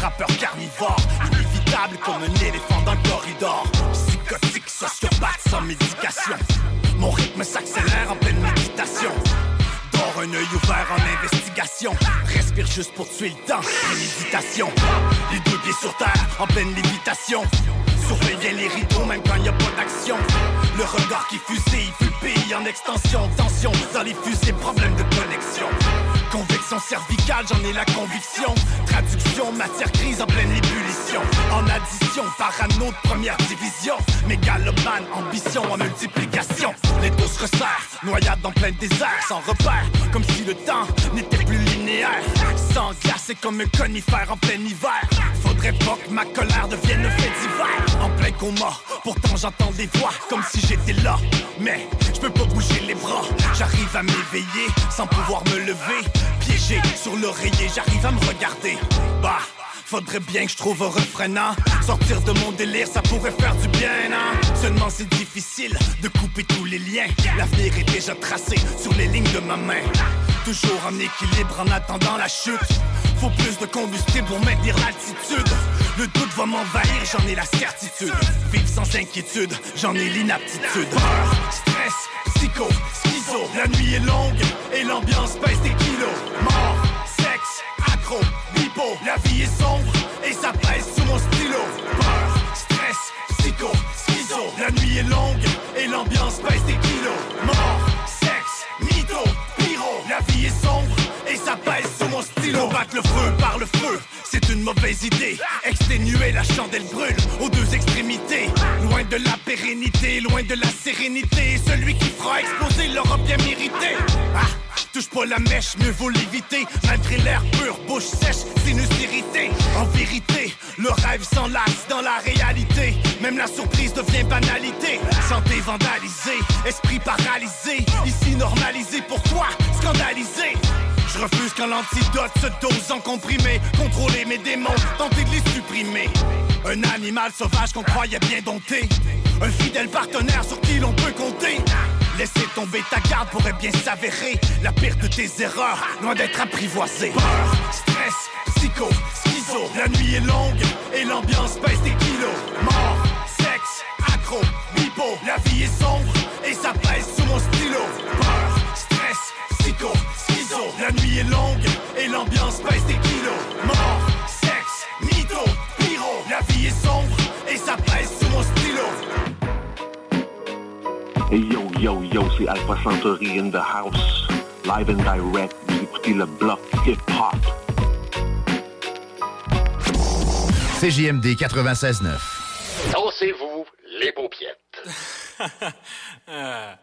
Rappeur carnivore, inévitable comme un éléphant dans le corridor. Psychotique, sociopathe sans médication. Mon rythme s'accélère en pleine méditation. Dors un œil ouvert en investigation. Respire juste pour tuer le temps. Préméditation. Les deux pieds sur terre, en pleine lévitation. Surveiller les rideaux même quand y a pas d'action. Le regard qui fusille, pupille en extension. Tension dans les fusées, problème de connexion. Convection cervicale, j'en ai la conviction. Traduction, matière grise en pleine ébullition. En addition, parano de première division. Mégalomane, ambition en multiplication. Les dos se resserrent, noyade en plein désert, sans repère. Comme si le temps n'était plus linéaire. Linéaire. Sans glace, c'est comme un conifère en plein hiver. Faudrait pas que ma colère devienne un fait d'hiver. En plein coma, pourtant j'entends des voix comme si j'étais là. Mais je peux pas bouger les bras. J'arrive à m'éveiller sans pouvoir me lever. Piégé sur l'oreiller, j'arrive à me regarder. Bah. Faudrait bien que je trouve un refrain, Sortir de mon délire, ça pourrait faire du bien, hein. Seulement c'est difficile de couper tous les liens. L'avenir est déjà tracé sur les lignes de ma main. Toujours en équilibre en attendant la chute. Faut plus de combustible pour maintenir l'altitude. Le doute va m'envahir, j'en ai la certitude. Vivre sans inquiétude, j'en ai l'inaptitude. Peur, stress, psycho, schizo. La nuit est longue et l'ambiance pèse des kilos. Mort, sexe, accro, bipo. La vie est sombre et ça pèse sous mon stylo. Peur, stress, psycho, schizo. La nuit est longue et l'ambiance pèse des kilos. Mort, le feu par le feu, c'est une mauvaise idée. Exténuer la chandelle brûle aux deux extrémités. Loin de la pérennité, loin de la sérénité. Celui qui fera exploser l'aura bien mérité. Ah, touche pas la mèche, mieux vaut l'éviter. Malgré l'air pur, bouche sèche, sinus irrité. En vérité, le rêve s'enlace dans la réalité. Même la surprise devient banalité. Santé vandalisée, esprit paralysé. Ici normalisé pour toi, scandalisé. Je refuse quand l'antidote se dose en comprimé. Contrôler mes démons, tenter de les supprimer. Un animal sauvage qu'on croyait bien dompté. Un fidèle partenaire sur qui l'on peut compter. Laisser tomber ta garde pourrait bien s'avérer. La pire de tes erreurs, loin d'être apprivoisée. Peur, stress, psycho, schizo. La nuit est longue et l'ambiance pèse des kilos. Mort, bipo. La vie est sombre et ça pèse sous mon stylo. Peur, stress, psycho, schizo. La nuit est longue et l'ambiance pèse des kilos. Mort, sexe, mytho, pyro. La vie est sombre et ça pèse sous mon stylo. Hey yo, yo, yo, c'est Alpha Centauri in the house. Live and direct, vous écoutez le bloc hip-hop. CJMD 96.9. Les paupiètes.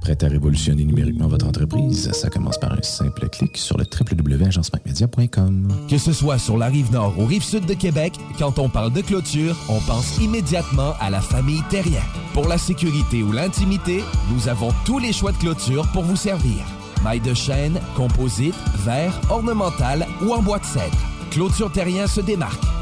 Prêt à révolutionner numériquement votre entreprise? Ça commence par un simple clic sur le www.agencemacmedia.com. Que ce soit sur la rive nord ou rive sud de Québec, quand on parle de clôture, on pense immédiatement à la famille Terrien. Pour la sécurité ou l'intimité, nous avons tous les choix de clôture pour vous servir. Maille de chêne, composite, verre, ornemental ou en bois de cèdre. Clôture Terrien se démarque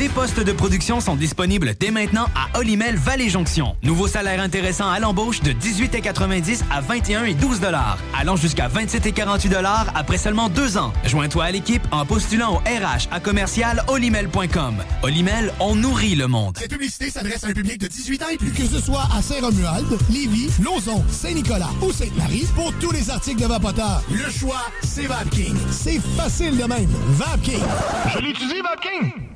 Des postes de production sont disponibles dès maintenant à Olimel Valley Jonction. Nouveau salaire intéressant à l'embauche de 18,90 à 21 et 12 allant jusqu'à 27 et 48 après seulement deux ans. Joins-toi à l'équipe en postulant au RH à commercial olimel.com. Olimel, on nourrit le monde. Cette publicité s'adresse à un public de 18 ans et plus. Que ce soit à Saint-Romuald, Lévis, Lauson, Saint-Nicolas ou Sainte-Marie, pour tous les articles de Vapoteur, le choix, c'est VapKing. C'est facile de même. VapKing. Je l'utilise, VapKing!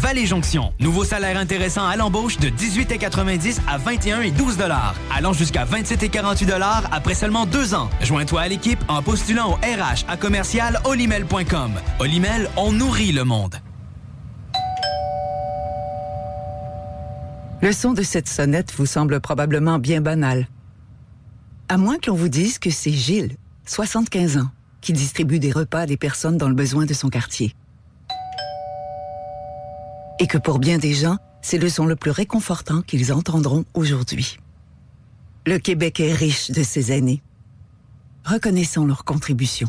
Valley Jonction. Nouveau salaire intéressant à l'embauche de 18,90 à 21 et 12 allant jusqu'à 27 et 48 après seulement deux ans. Joins-toi à l'équipe en postulant au RH à commercial olimel.com. Olimel, on nourrit le monde. Le son de cette sonnette vous semble probablement bien banal. À moins que l'on vous dise que c'est Gilles, 75 ans, qui distribue des repas à des personnes dans le besoin de son quartier. Et que pour bien des gens, c'est le son le plus réconfortant qu'ils entendront aujourd'hui. Le Québec est riche de ces années. Reconnaissons leur contribution.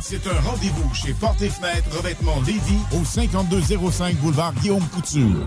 C'est un rendez-vous chez Porte et Fenêtre Revêtement Lévis au 5205 boulevard Guillaume Couture.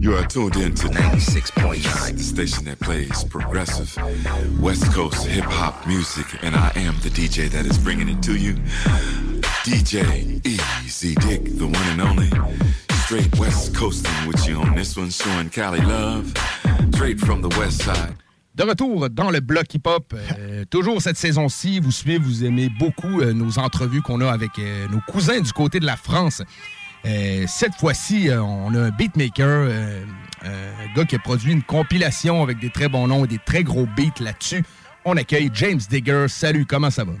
You are tuned in to 96.9, the station that plays progressive West Coast hip hop music, and I am the DJ that is bringing it to you. DJ Easy Dick, the one and only. Straight West Coasting with you on this one, showing Cali love. Straight from the West Side. De retour dans le bloc hip-hop, euh, toujours cette saison-ci, vous suivez, vous aimez beaucoup euh, nos entrevues qu'on a avec euh, nos cousins du côté de la France. Euh, cette fois-ci, euh, on a un beatmaker, euh, un gars qui a produit une compilation avec des très bons noms et des très gros beats là-dessus. On accueille James Digger. Salut, comment ça va?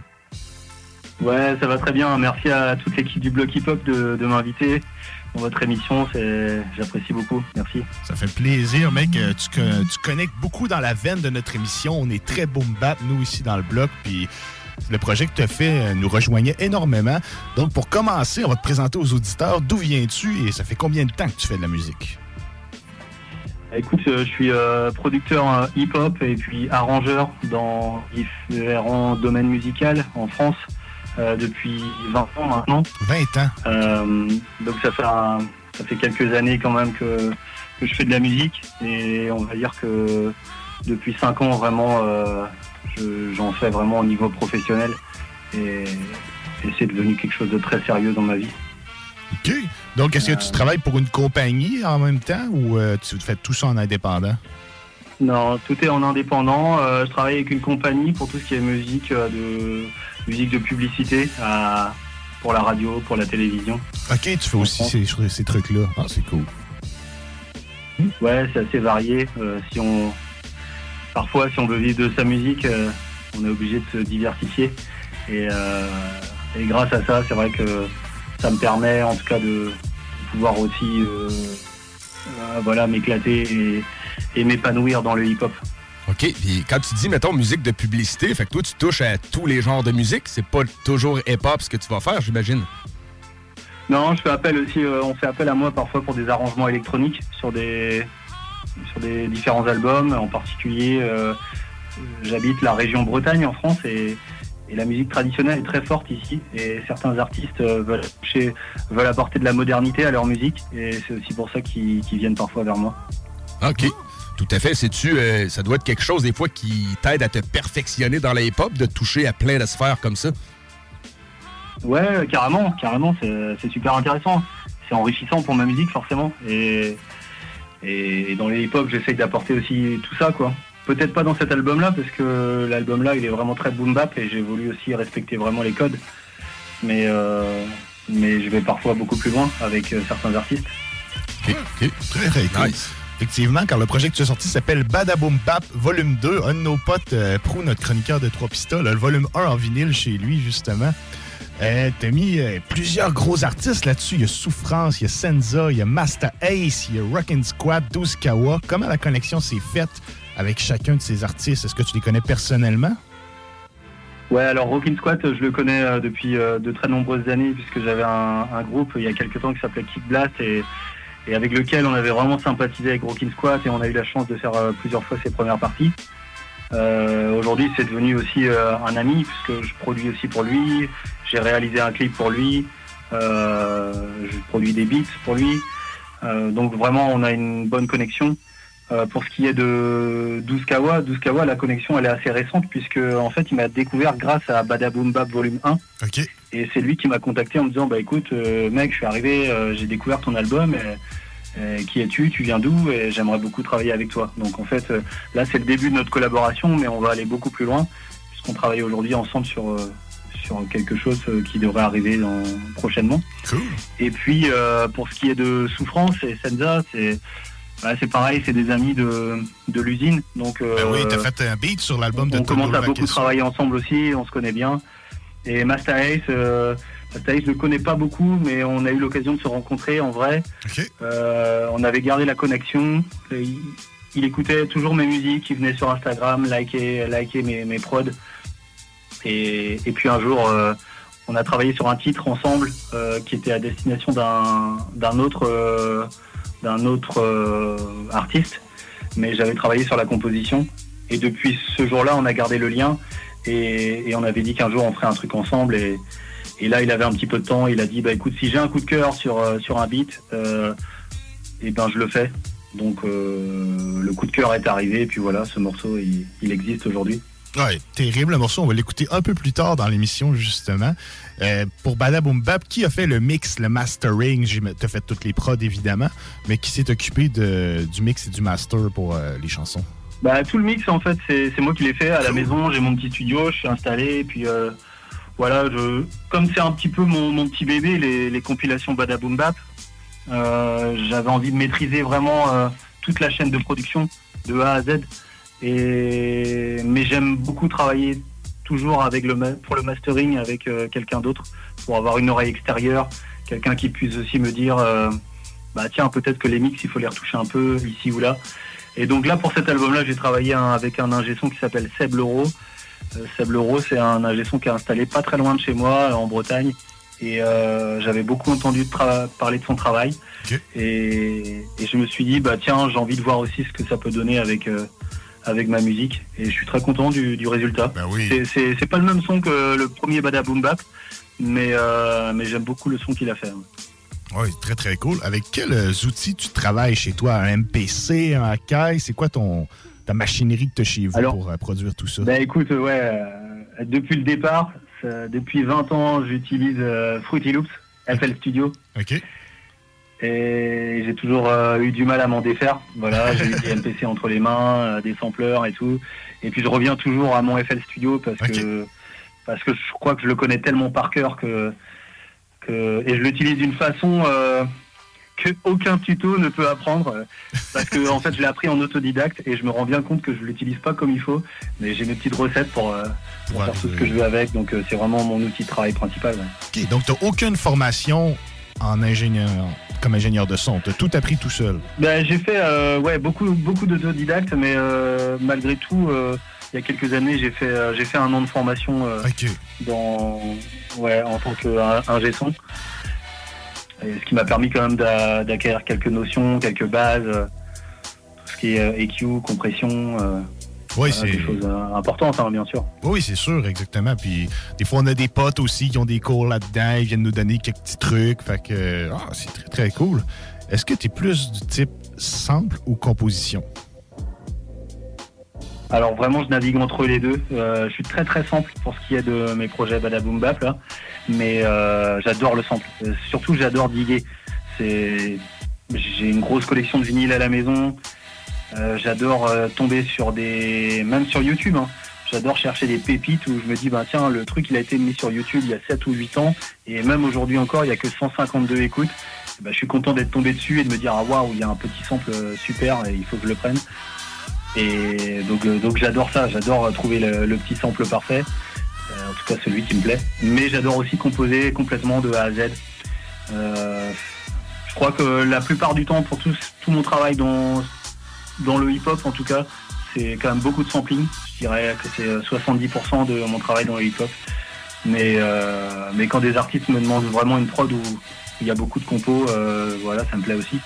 Ouais, ça va très bien. Merci à toute l'équipe du Bloc Hip Hop de, de m'inviter dans votre émission. J'apprécie beaucoup. Merci. Ça fait plaisir, mec. Tu, tu connectes beaucoup dans la veine de notre émission. On est très boom bap, nous, ici, dans le bloc. Puis le projet que tu as fait euh, nous rejoignait énormément. Donc, pour commencer, on va te présenter aux auditeurs d'où viens-tu et ça fait combien de temps que tu fais de la musique? Écoute, euh, je suis euh, producteur hip-hop et puis arrangeur dans différents domaines musicaux en France depuis 20 ans maintenant. 20 ans. Euh, donc ça fait, un- ça fait quelques années quand même que, que je fais de la musique et on va dire que depuis 5 ans vraiment euh, j'en fais vraiment au niveau professionnel et, et c'est devenu quelque chose de très sérieux dans ma vie. OK. Donc, est-ce que tu travailles pour une compagnie en même temps ou euh, tu fais tout ça en indépendant? Non, tout est en indépendant. Euh, je travaille avec une compagnie pour tout ce qui est musique euh, de musique de publicité pour la radio, pour la télévision. OK, tu fais aussi ces, ces trucs-là. Ah, c'est cool. Ouais, c'est assez varié. Euh, si on parfois, si on veut vivre de sa musique, euh, on est obligé de se diversifier. Et, euh, et grâce à ça, c'est vrai que ça me permet, en tout cas, de pouvoir aussi, euh, voilà, m'éclater et, et m'épanouir dans le hip-hop. OK, puis quand tu dis, mettons, musique de publicité, fait que toi, tu touches à tous les genres de musique. C'est pas toujours hip-hop ce que tu vas faire, j'imagine? Non, je fais appel aussi, euh, on fait appel à moi parfois pour des arrangements électroniques sur des, sur des différents albums. En particulier, euh, j'habite la région Bretagne en France et, et la musique traditionnelle est très forte ici. Et certains artistes euh, veulent, veulent apporter de la modernité à leur musique et c'est aussi pour ça qu'ils viennent parfois vers moi. OK. Tout à fait. C'est-tu, euh, ça doit être quelque chose des fois qui t'aide à te perfectionner dans la hip-hop, de toucher à plein de sphères comme ça? Ouais, carrément, carrément, c'est c'est super intéressant. C'est enrichissant pour ma musique forcément. Et, et, et dans les hip-hop, j'essaye d'apporter aussi tout ça, quoi. Peut-être pas dans cet album-là, parce que l'album-là, il est vraiment très boom bap et j'ai voulu aussi respecter vraiment les codes. Mais, euh, mais je vais parfois beaucoup plus loin avec euh, certains artistes. OK, OK. Très, très cool. Effectivement, car le projet que tu as sorti s'appelle Badaboom Bap Volume 2. Un de nos potes, euh, Prou, notre chroniqueur de Trois Pistoles, a le volume 1 en vinyle chez lui, justement. Euh, T'as mis plusieurs gros artistes là-dessus. Il y a Souffrance, il y a Senza, il y a Master Ace, il y a Rockin' Squad, 12 Kawa. Comment la connexion s'est faite avec chacun de ces artistes? Est-ce que tu les connais personnellement? Ouais, alors Rockin' Squat, je le connais euh, depuis euh, de très nombreuses années puisque j'avais un, groupe il y a quelques temps qui s'appelait Kick Blast et, et avec lequel on avait vraiment sympathisé avec Rockin' Squat et on a eu la chance de faire euh, plusieurs fois ses premières parties. Euh, Aujourd'hui, c'est devenu aussi euh, un ami puisque je produis aussi pour lui. J'ai réalisé un clip pour lui. Euh, je produis des beats pour lui. Euh, donc vraiment, on a une bonne connexion. Euh, pour ce qui est de 12 Kawa, 12 Kawa, la connexion elle est assez récente puisque en fait il m'a découvert grâce à Badaboom Bap Volume 1. Et c'est lui qui m'a contacté en me disant bah écoute euh, mec je suis arrivé, euh, j'ai découvert ton album, et qui es-tu, tu viens d'où et j'aimerais beaucoup travailler avec toi. Donc en fait euh, là c'est le début de notre collaboration mais on va aller beaucoup plus loin puisqu'on travaille aujourd'hui ensemble sur euh, sur quelque chose euh, qui devrait arriver dans- prochainement. Et puis euh, pour ce qui est de Souffrance et Senza, c'est bah, c'est pareil, c'est des amis de, de l'usine. Donc euh, Ben oui, t'as fait un beat sur l'album de on commence à beaucoup travailler ensemble aussi, on se connaît bien. Et Master Ace, euh, Ace, je le connais pas beaucoup, mais on a eu l'occasion de se rencontrer en vrai. Euh, on avait gardé la connexion. Il, il écoutait toujours mes musiques, il venait sur Instagram, liker, liker mes, mes prods. Et, et puis un jour, euh, on a travaillé sur un titre ensemble euh, qui était à destination d'un d'un autre, euh, d'un autre euh, artiste. Mais j'avais travaillé sur la composition. Et depuis ce jour-là, on a gardé le lien. Et, et on avait dit qu'un jour, on ferait un truc ensemble. Et, et là, il avait un petit peu de temps. Il a dit, bah écoute, si j'ai un coup de cœur sur, euh, sur un beat, euh, et ben je le fais. Donc euh, le coup de cœur est arrivé. Et puis voilà, ce morceau, il, il existe aujourd'hui. Ouais, terrible le morceau. On va l'écouter un peu plus tard dans l'émission, justement. Euh, pour Badaboom Bap, qui a fait le mix, le mastering? J'ai- T'as fait toutes les prods, évidemment, mais qui s'est occupé de, du mix et du master pour euh, les chansons? Bah, tout le mix, en fait, c'est moi qui l'ai fait à la maison. J'ai mon petit studio, je suis installé. Et puis euh, voilà, comme c'est un petit peu mon, petit bébé, les, compilations Badaboom Bap, euh, j'avais envie de maîtriser vraiment euh, toute la chaîne de production de A à Z. Et, mais j'aime beaucoup travailler toujours avec le, pour le mastering avec euh, quelqu'un d'autre pour avoir une oreille extérieure, quelqu'un qui puisse aussi me dire bah tiens peut-être que les mix il faut les retoucher un peu ici ou là. Et donc là pour cet album là j'ai travaillé avec un ingé son qui s'appelle Seb Leroux. Euh, Seb Leroux c'est un ingé son qui est installé pas très loin de chez moi en Bretagne et euh, j'avais beaucoup entendu de parler de son travail et, et je me suis dit bah tiens j'ai envie de voir aussi ce que ça peut donner avec euh, avec ma musique et je suis très content du, du résultat. C'est- C'est c'est pas le même son que le premier Badaboom Bap, mais, euh, mais j'aime beaucoup le son qu'il a fait. Oui, très très cool. Avec quels euh, outils tu travailles chez toi? Un MPC, un Akai? C'est quoi ton ta machinerie que tu as chez vous Alors, pour euh, produire tout ça? Bah écoute, ouais, euh, depuis le départ, depuis 20 ans, j'utilise euh, Fruity Loops, FL Studio. OK. Et j'ai toujours eu du mal à m'en défaire. Voilà, j'ai eu des MPC entre les mains, des sampleurs et tout. Et puis je reviens toujours à mon FL Studio parce que parce que je crois que je le connais tellement par cœur que, que et je l'utilise d'une façon euh, que aucun tuto ne peut apprendre euh, parce que en fait je l'ai appris en autodidacte et je me rends bien compte que je l'utilise pas comme il faut. Mais j'ai mes petites recettes pour, euh, faire tout ce que je veux avec. Donc euh, c'est vraiment mon outil de travail principal. ouais. OK, donc tu aucune formation en ingénieur, comme ingénieur de son. Tu as tout appris tout seul. Ben, j'ai fait euh, ouais, beaucoup, beaucoup d'autodidactes, mais euh, malgré tout, euh, il y a quelques années, j'ai fait, j'ai fait un an de formation dans, ouais, en tant qu'ingé son. Ce qui m'a permis quand même d'a- d'acquérir quelques notions, quelques bases, euh, tout ce qui est euh, EQ, compression, euh, Oui, voilà, c'est- des choses euh, importantes, hein, bien sûr. Oui, c'est sûr, exactement. Puis des fois, on a des potes aussi qui ont des cours là-dedans. Ils viennent nous donner quelques petits trucs. Fait que ah, c'est très, très cool. Est-ce que tu es plus du type sample ou composition? Alors vraiment, je navigue entre les deux. Euh, je suis très très simple pour ce qui est de mes projets Badaboom Bap là, mais euh, j'adore le sample. Euh, surtout, j'adore diguer. C'est, j'ai une grosse collection de vinyles à la maison. Euh, j'adore tomber sur des, même sur YouTube. hein. J'adore chercher des pépites où je me dis, bah tiens, le truc il a été mis sur YouTube il y a 7 ou 8 ans et même aujourd'hui encore, il y a que 152 écoutes. Bah, je suis content d'être tombé dessus et de me dire, ah waouh, il y a un petit sample super et il faut que je le prenne. Et donc, donc j'adore ça, j'adore trouver le, petit sample parfait, en tout cas celui qui me plaît. Mais j'adore aussi composer complètement de A à Z. Euh, je crois que la plupart du temps, pour tout, tout mon travail dans, dans le hip-hop en tout cas, c'est quand même beaucoup de sampling. Je dirais que c'est 70% de mon travail dans le hip-hop. Mais, euh, mais quand des artistes me demandent vraiment une prod où il y a beaucoup de compos, euh, voilà, ça me plaît aussi.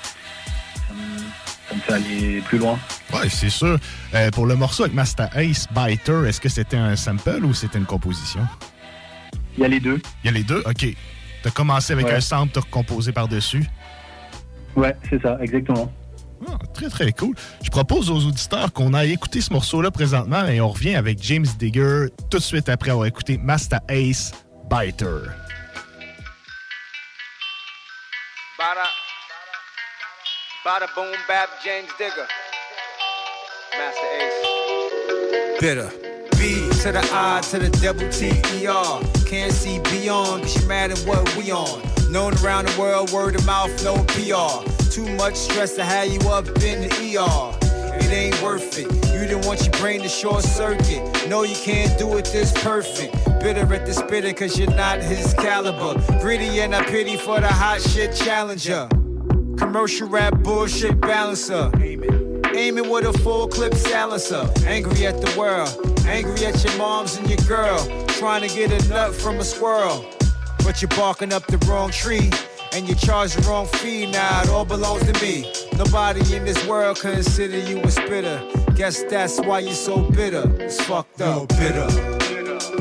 Ça me, fait aller plus loin. Ouais, c'est sûr. Euh, pour le morceau avec Master Ace, Biter, est-ce que c'était un sample ou c'était une composition? Il y a les deux. Il y a les deux? OK. T'as commencé avec Ouais. un sample, t'as recomposé par-dessus? Ouais, c'est ça, exactement. Ah, très, très cool. Je propose aux auditeurs qu'on aille écouter ce morceau-là présentement et on revient avec James Digger tout de suite après avoir écouté Master Ace, Biter. Bada, bada boom bap James Digger. Master Ace. Bitter. B to the I to the double T E R. Can't see beyond, cause you mad at what we on. Known around the world, word of mouth, no PR. Too much stress to have you up in the ER. It ain't worth it. You didn't want your brain to short circuit. No, you can't do it this perfect. Bitter at the spitter, cause you're not his caliber. Gritty and I pity for the hot shit challenger. Commercial rap bullshit balancer. Aiming with a full clip silencer. Angry at the world. Angry at your moms and your girl. Trying to get a nut from a squirrel. But you're barking up the wrong tree. And you charge the wrong fee. Now it all belongs to me. Nobody in this world consider you a spitter. Guess that's why you're so bitter. It's fucked up. bitter.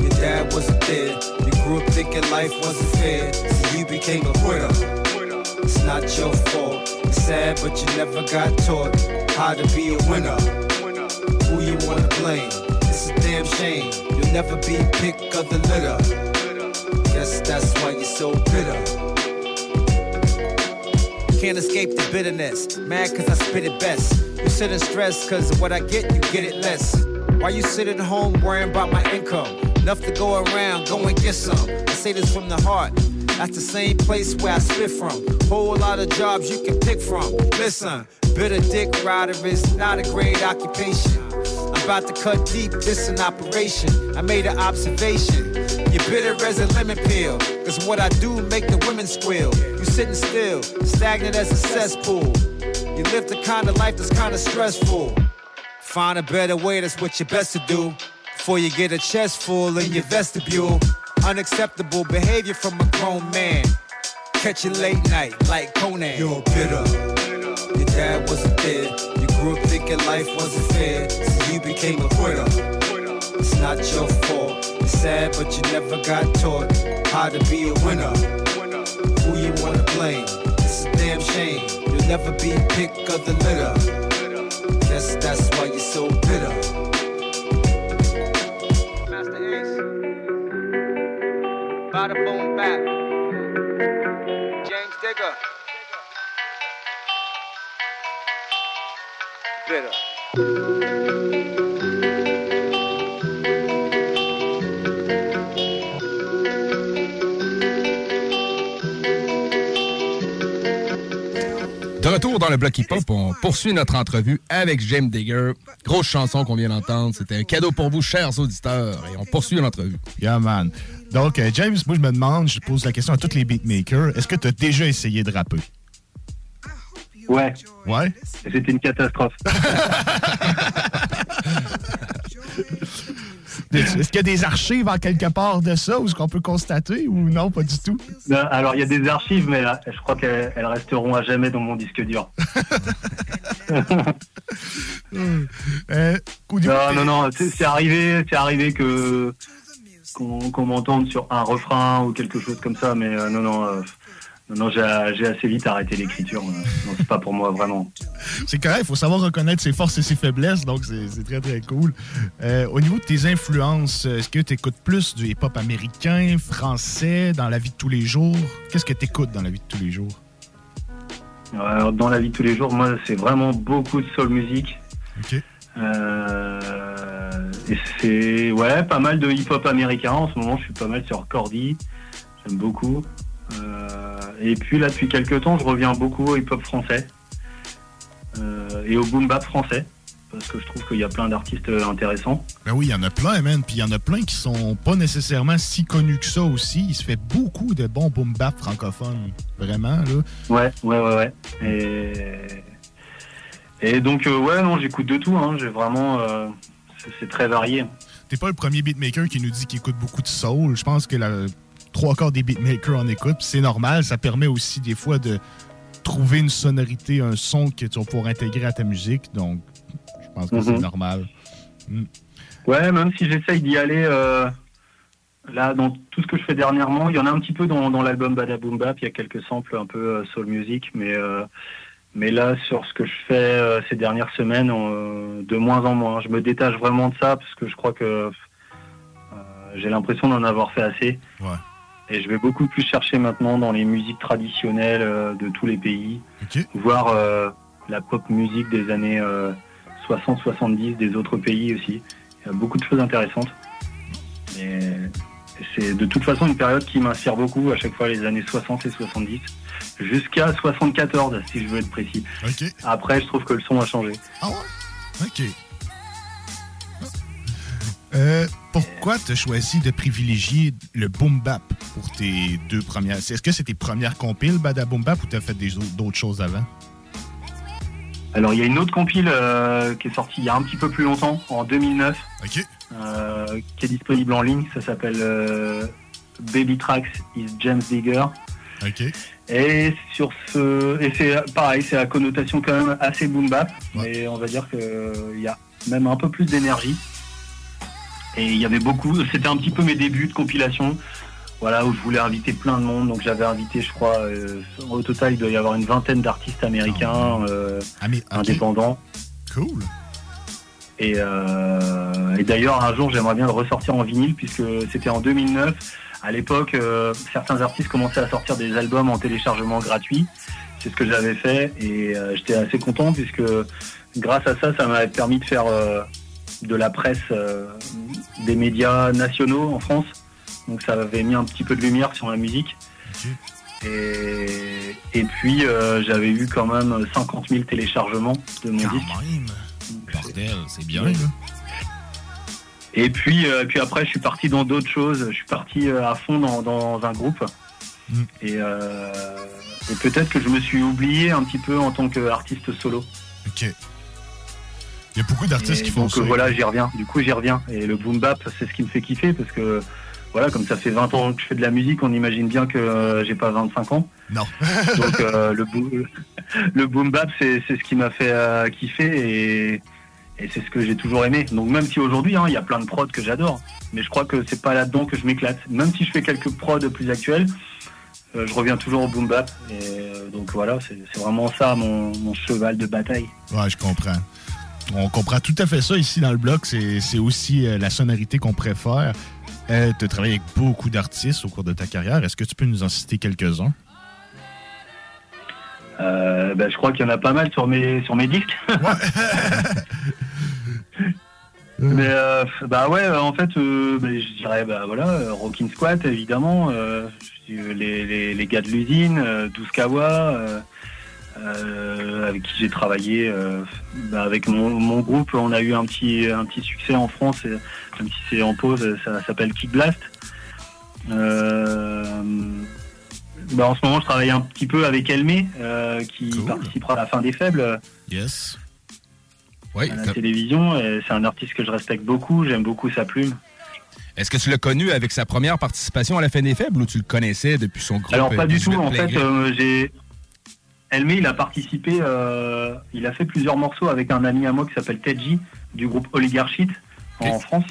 Your dad wasn't there. You grew up thinking life wasn't fair. So you became a quitter. It's not your fault. It's sad, but you never got taught how to be a winner. Who you wanna blame? It's a damn shame. You'll never be pick of the litter. Guess that's why you're so bitter. Can't escape the bitterness. Mad cause I spit it best. You sit and stress cause of what I get, you get it less. Why you sit at home worrying about my income? Enough to go around, go and get some. I say this from the heart. That's the same place where I spit from. Whole lot of jobs you can pick from. Listen, bitter dick rider is not a great occupation. I'm about to cut deep, this an operation. I made an observation. You're bitter as a lemon peel. Cause what I do make the women squeal. You sitting still, stagnant as a cesspool. You live the kind of life that's kind of stressful. Find a better way, that's what you're best to do. Before you get a chest full in your vestibule. Unacceptable behavior from a grown man. Catch you late night like Conan. You're bitter. Your dad wasn't there. You grew up thinking life wasn't fair. So you became a quitter. It's not your fault. It's sad, but you never got taught how to be a winner. Who you wanna blame? It's a damn shame. You'll never be pick of the litter. Guess that's why you're so bitter. Bada boom bap. James Digger. Bitter. De retour dans le bloc hip-hop, on poursuit notre entrevue avec James Digger. Grosse chanson qu'on vient d'entendre. C'était un cadeau pour vous, chers auditeurs. Et on poursuit l'entrevue. Yeah, man. Donc, euh, James, moi, je me demande, je pose la question à tous les beatmakers, est-ce que tu as déjà essayé de rapper? Ouais. Ouais? C'était une catastrophe. Est-ce qu'il y a des archives en quelque part de ça, ou est-ce qu'on peut constater, ou non, pas du tout? Non, alors, il y a des archives, mais euh, je crois qu'elles elles resteront à jamais dans mon disque dur. Euh, non, non, non, c'est c'est arrivé, c'est arrivé que qu'on m'entende sur un refrain ou quelque chose comme ça, mais euh, non, non, euh, non, non, j'ai assez vite arrêté l'écriture. euh, Non, c'est pas pour moi vraiment. C'est correct, il faut savoir reconnaître ses forces et ses faiblesses, donc c'est très très cool. Euh, au niveau de tes influences, est-ce que tu écoutes plus du hip-hop américain, français, dans la vie de tous les jours? Qu'est-ce que tu écoutes dans la vie de tous les jours? Dans la vie de tous les jours, moi, c'est vraiment beaucoup de soul music. Ok. Euh, et c'est ouais, pas mal de hip-hop américain. En ce moment, je suis pas mal sur Cordy. J'aime beaucoup. Euh, et puis là, depuis quelques temps, je reviens beaucoup au hip-hop français Euh, et au boom bap français parce que je trouve qu'il y a plein d'artistes intéressants. Ben oui, il y en a plein, man. Puis il y en a plein qui sont pas nécessairement si connus que ça aussi. Il se fait beaucoup de bons boom bap francophones. Vraiment, là. Ouais, ouais, ouais, ouais. Et, Et donc, euh, ouais, non, j'écoute de tout. Hein. J'ai vraiment. euh, c'est- très varié. T'es pas le premier beatmaker qui nous dit qu'il écoute beaucoup de soul. Je pense que la trois quarts des beatmakers en écoutent. C'est normal. Ça permet aussi des fois de trouver une sonorité, un son que tu vas pouvoir intégrer à ta musique. Donc, je pense que c'est Mhm. normal. Mm. Ouais, même si j'essaye d'y aller. euh, Là, dans tout ce que je fais dernièrement, il y en a un petit peu dans, dans l'album Badaboom Bap. Il y a quelques samples un peu soul music, mais euh, mais là, sur ce que je fais euh, ces dernières semaines, euh, de moins en moins. Je me détache vraiment de ça parce que je crois que euh, j'ai l'impression d'en avoir fait assez. Ouais. Et je vais beaucoup plus chercher maintenant dans les musiques traditionnelles euh, de tous les pays, voir euh, la pop musique des années 60-70 des autres pays aussi. Il y a beaucoup de choses intéressantes. Et c'est de toute façon une période qui m'inspire beaucoup à chaque fois les années 60 et 70, jusqu'à 74 si je veux être précis. Après, je trouve que le son a changé. Ah ouais? OK. Euh, pourquoi tu as choisi de privilégier le boom bap pour tes deux premières... Est-ce que c'est tes premières compiles, Badaboom Bap, ou tu as fait d'autres choses avant? Alors, il y a une autre compile euh, qui est sortie il y a un petit peu plus longtemps, en 2009, euh, qui est disponible en ligne. Ça s'appelle Baby Tracks is James Digger. Et sur ce, et c'est pareil, c'est la connotation quand même assez boom bap, mais on va dire qu'il y a même un peu plus d'énergie. Et il y avait beaucoup, c'était un petit peu mes débuts de compilation, voilà, où je voulais inviter plein de monde. Donc j'avais invité, je crois, euh, au total, il doit y avoir une vingtaine d'artistes américains euh, indépendants. Cool. Et, euh, et d'ailleurs, un jour, j'aimerais bien le ressortir en vinyle, puisque c'était en 2009. À l'époque, euh, certains artistes commençaient à sortir des albums en téléchargement gratuit. C'est ce que j'avais fait, et euh, j'étais assez content, puisque grâce à ça, ça m'avait permis de faire euh, de la presse, des médias nationaux en France. Donc ça avait mis un petit peu de lumière sur la musique. Et, et puis, j'avais eu quand même 50 000 téléchargements de mon disque. Bordel, c'est bien, Ouais. Et puis, euh, puis après, je suis parti dans d'autres choses. Je suis parti euh, à fond dans, dans un groupe. Et, euh, et peut-être que je me suis oublié un petit peu en tant qu'artiste solo. OK. Il y a beaucoup d'artistes Et qui font donc, ça. euh, voilà, j'y reviens. Du coup, j'y reviens. Et le boom bap, c'est ce qui me fait kiffer parce que, voilà, comme ça fait 20 ans que je fais de la musique, on imagine bien que euh, j'ai pas 25 ans. Non. donc, euh, le, boom, le boom bap, c'est c'est ce qui m'a fait euh, kiffer et, et c'est ce que j'ai toujours aimé. Donc, même si aujourd'hui, hein, il y a plein de prods que j'adore, mais je crois que c'est pas là-dedans que je m'éclate. Même si je fais quelques prods plus actuels, euh, je reviens toujours au boom bap. Et euh, donc, voilà, c'est vraiment ça mon, mon cheval de bataille. Ouais, je comprends. On comprend tout à fait ça ici dans le bloc. C'est aussi euh, la sonorité qu'on préfère. tu as travaillé avec beaucoup d'artistes au cours de ta carrière. Est-ce que tu peux nous en citer quelques-uns? Ben, je crois qu'il y en a pas mal sur mes, sur mes disques. Mais euh, bah ouais, euh, en fait, euh, ben, je dirais bah voilà, Rockin' Squat évidemment, euh, les, les, les gars de l'usine, euh, Douskawa, euh, euh, avec qui j'ai travaillé, bah, avec mon, mon groupe, on a eu un petit un petit succès en France, et, même si c'est en pause, ça s'appelle Kick Blast. Bah, en ce moment, je travaille un petit peu avec Elmé, qui participera à la fin des faibles Yes. Oui, à la comme- télévision. C'est un artiste que je respecte beaucoup, j'aime beaucoup sa plume. Est-ce que tu l'as connu avec sa première participation à la fin des faibles ou tu le connaissais depuis son groupe? Alors pas euh, du 18 tout, en fait, euh, j'ai... Elmé, il a participé, euh, il a fait plusieurs morceaux avec un ami à moi qui s'appelle Tedji, du groupe Oligarchite, en France.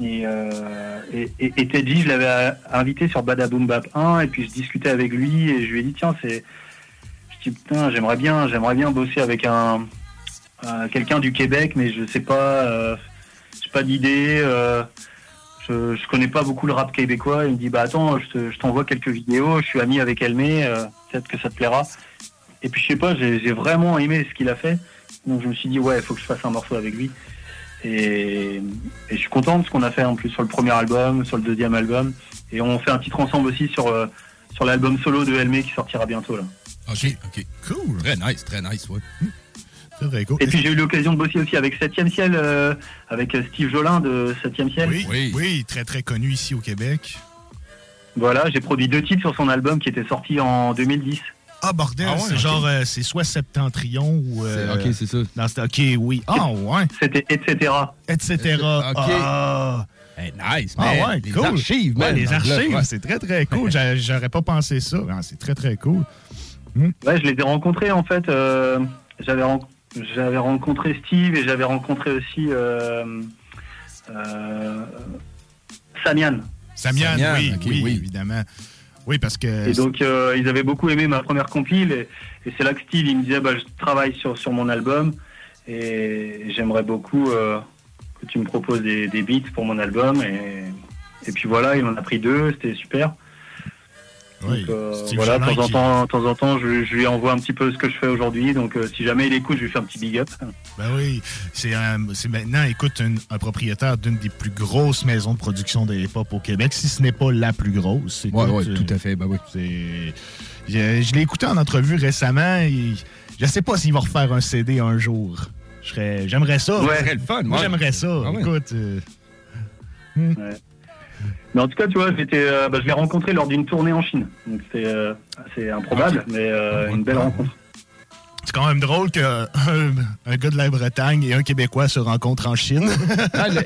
Et, euh, et, et- et Tedji, je l'avais invité sur Badaboom Bap 1, et puis je discutais avec lui, et je lui ai dit, tiens, c'est... Je dis, putain, j'aimerais bien, j'aimerais bien bosser avec un... euh, quelqu'un du Québec, mais je sais pas, euh, j'ai pas d'idée, euh, je, je connais pas beaucoup le rap québécois. Il me dit bah attends, je te- je t'envoie quelques vidéos. Je suis ami avec Elmé, euh, peut-être que ça te plaira. Et puis je sais pas, j'ai j'ai vraiment aimé ce qu'il a fait. Donc je me suis dit ouais, il faut que je fasse un morceau avec lui. Et, et je suis content de ce qu'on a fait en plus sur le premier album, sur le deuxième album. Et on fait un titre ensemble aussi sur euh, sur l'album solo de Elmé qui sortira bientôt là. OK, OK. Cool. Très nice, très nice, ouais. C'est vrai, cool. Et puis j'ai eu l'occasion de bosser aussi avec 7 ciel, euh, avec Steve Jolin de 7 ciel. Oui, oui. très très connu ici au Québec. Voilà, j'ai produit deux titres sur son album qui était sorti en 2010. Ah, bordel, Ah ouais, c'est genre, euh, c'est soit Septentrion ou. euh, ok, c'est ça. ok, oui. Ah, ouais. C'était etc. Etc. Ok. Ah. nice, Ah man. ouais, Les cool. archives, Ouais, les archives, ouais. c'est très très cool. J'a- J'aurais pas pensé ça. Ah, c'est très très cool. Ouais, je les ai rencontrés en fait. euh, j'avais ren- j'avais rencontré Steve et j'avais rencontré aussi euh, euh, Samian. Samian, Samian, oui, ok, oui, oui. évidemment. Oui, parce que. Et donc euh, ils avaient beaucoup aimé ma première compile et, et c'est là que Steve il me disait bah, je travaille sur, sur mon album et j'aimerais beaucoup euh, que tu me proposes des, des beats pour mon album et, et puis voilà il en a pris deux c'était super. Oui, Donc, euh, voilà, de temps en temps, de temps en temps, je, je lui envoie un petit peu ce que je fais aujourd'hui. Donc, euh, si jamais il écoute, je lui fais un petit big up. Ben oui, c'est maintenant, écoute, un, un propriétaire d'une des plus grosses maisons de production de hip-hop au Québec, si ce n'est pas la plus grosse. Ouais, Écoute, ouais, euh, tout à fait. Ben oui. c'est- Je, je l'ai écouté en entrevue récemment. Et je sais pas s'il va refaire un CD un jour. J'aimerais ça. Ouais. Ça serait le fun, Moi, ouais. j'aimerais ça. Ah ouais. Écoute. euh, Ouais. Mais en tout cas, tu vois, j'étais, euh, bah, je l'ai rencontré lors d'une tournée en Chine. Donc, c'est euh, assez improbable, mais euh, une belle rencontre. c'est quand même drôle qu'un un gars de la Bretagne et un Québécois se rencontrent en Chine. Ah, le,